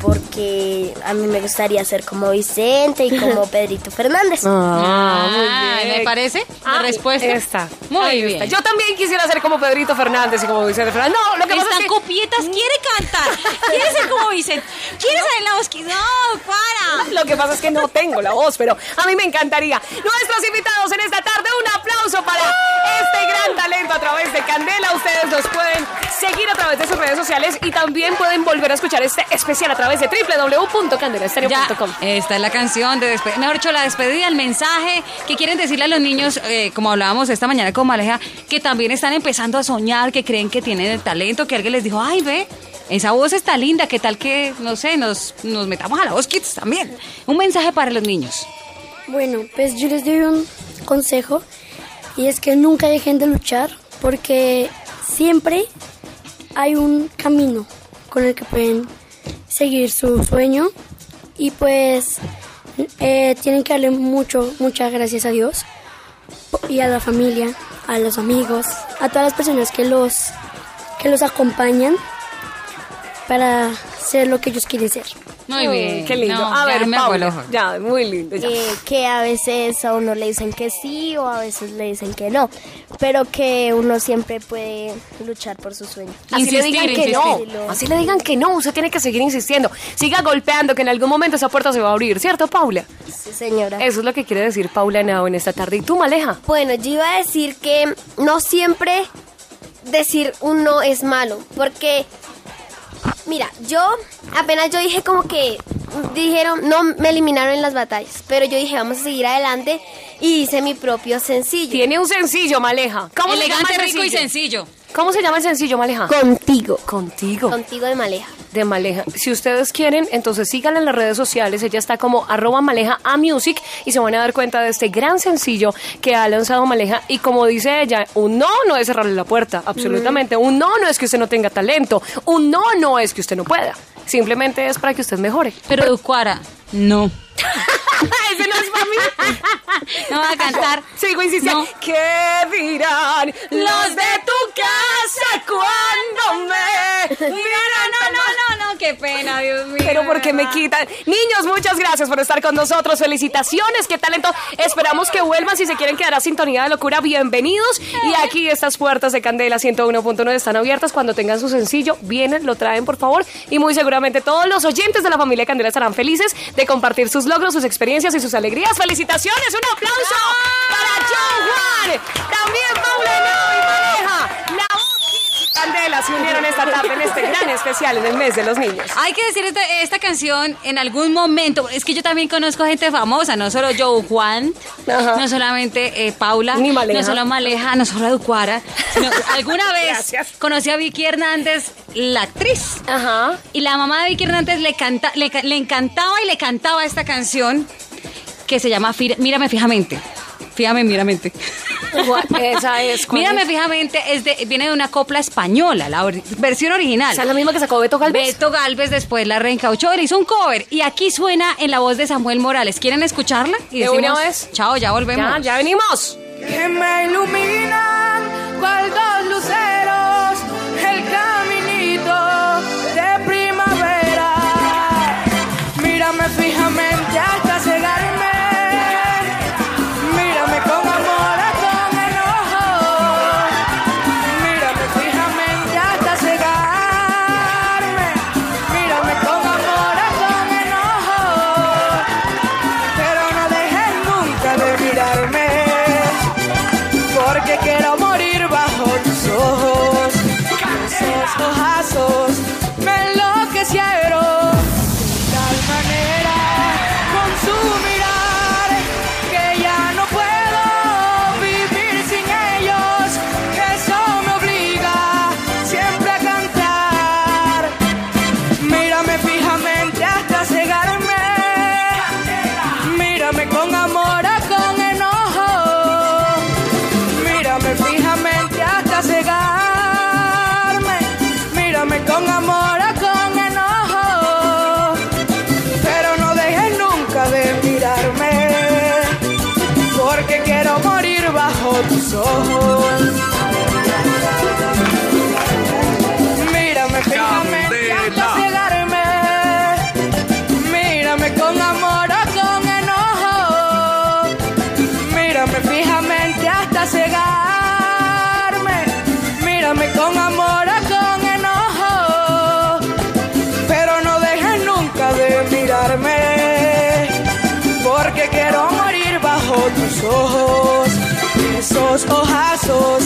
porque a mí me gustaría ser como Vicente y como Pedrito Fernández. Ah, muy Ah, bien. ¿me parece? La Ah, respuesta. Está. Muy Ahí bien. está. Yo también quisiera ser como Pedrito Fernández y como Vicente Fernández. No, lo que pasa Están es que... copietas, quiere cantar, quiere ser como Vicente, quiere salir la voz. No, para. Lo que pasa es que no tengo la voz, pero a mí me encantaría. Nuestros invitados en esta tarde, un aplauso para este gran talento a través de Candela. Ustedes los pueden seguir a través de sus redes sociales y también pueden volver a escuchar este especial a través de www.candelaestereo.com. Ya, esta es la canción de despedida, mejor dicho, la despedida, el mensaje que quieren decirle a los niños, eh, como hablábamos esta mañana con Maleja, que también están empezando a soñar, que creen que tienen el talento, que alguien les dijo, ay, ve, esa voz está linda, ¿qué tal que, no sé, nos, nos metamos a la voz kids también? Un mensaje para los niños. Bueno, pues yo les doy un consejo y es que nunca dejen de luchar porque siempre hay un camino con el que pueden seguir su sueño. Y pues eh, tienen que darle mucho, muchas gracias a Dios y a la familia, a los amigos, a todas las personas que los que los acompañan para ser lo que ellos quieren ser. Muy bien. Qué lindo. No, a ver, me hago el Paula. ojo. Ya, muy lindo. ya. Eh, que a veces a uno le dicen que sí o a veces le dicen que no, pero que uno siempre puede luchar por su sueño. Así le digan que no. Así le digan que no. Usted tiene que seguir insistiendo. Siga golpeando, que en algún momento esa puerta se va a abrir, ¿cierto, Paula? Sí, señora. Eso es lo que quiere decir Paula Nao en esta tarde. ¿Y tú, Maleja? Bueno, yo iba a decir que no siempre decir un no es malo, porque mira, yo apenas yo dije como que dijeron, no me eliminaron en las batallas, pero yo dije, vamos a seguir adelante y hice mi propio sencillo. Tiene un sencillo, Maleja. ¿Cómo se llama Elegante, el rico y sencillo? ¿Cómo se llama el sencillo, Maleja? Contigo. Contigo. Contigo de Maleja. de Maleja. Si ustedes quieren, entonces síganla en las redes sociales. Ella está como arroba Maleja a Music y se van a dar cuenta de este gran sencillo que ha lanzado Maleja. Y como dice ella, un no no es cerrarle la puerta, absolutamente. Un no no es que usted no tenga talento. Un no no es que usted no pueda. Simplemente es para que usted mejore. Pero Ducuara, no. Ese no es para mí. No va a cantar. Sigo insistiendo. ¿Qué dirán los de tu casa cuando me Mira, no, no, no, no, qué pena, Dios mío. Pero porque me quitan. Niños, muchas gracias por estar con nosotros. Felicitaciones, qué talento. Esperamos que vuelvan. Si se quieren quedar a sintonía de locura, bienvenidos. Y aquí estas puertas de Candela 101.9 están abiertas. Cuando tengan su sencillo, vienen, lo traen, por favor. Y muy seguramente todos los oyentes de la familia Candela estarán felices de compartir sus logros, sus experiencias y sus alegrías. ¡Felicitaciones! ¡Un aplauso para John Juan! También Paula Henao y Pareja. La voz y Candela se unieron esta tarde en este gran especial en el mes de los niños. Hay que decir esta, esta canción en algún momento. Es que yo también conozco gente famosa, no solo Joe Juan, no solamente eh, Paula, Ni no solo Maleja, no solo Ducuara. sino alguna vez conocí a Vicky Hernández, la actriz. Y la mamá de Vicky Hernández le, canta, le, le encantaba y le cantaba esta canción que se llama Mírame fijamente. Fíjame, míramente. Esa es. ¿cuál Mírame es? fijamente, es de, viene de una copla española, la versión original. ¿Esa es la misma que sacó Beto Galvez? Beto Galvez después la reencauchó, le hizo un cover y aquí suena en la voz de Samuel Morales. ¿Quieren escucharla? Y ¿De una vez? Chao, ya volvemos. Ya, ya venimos. que me iluminan cual dos luceros el caminito de primavera. Mírame fijamente hasta cegarme. Bajo ojazos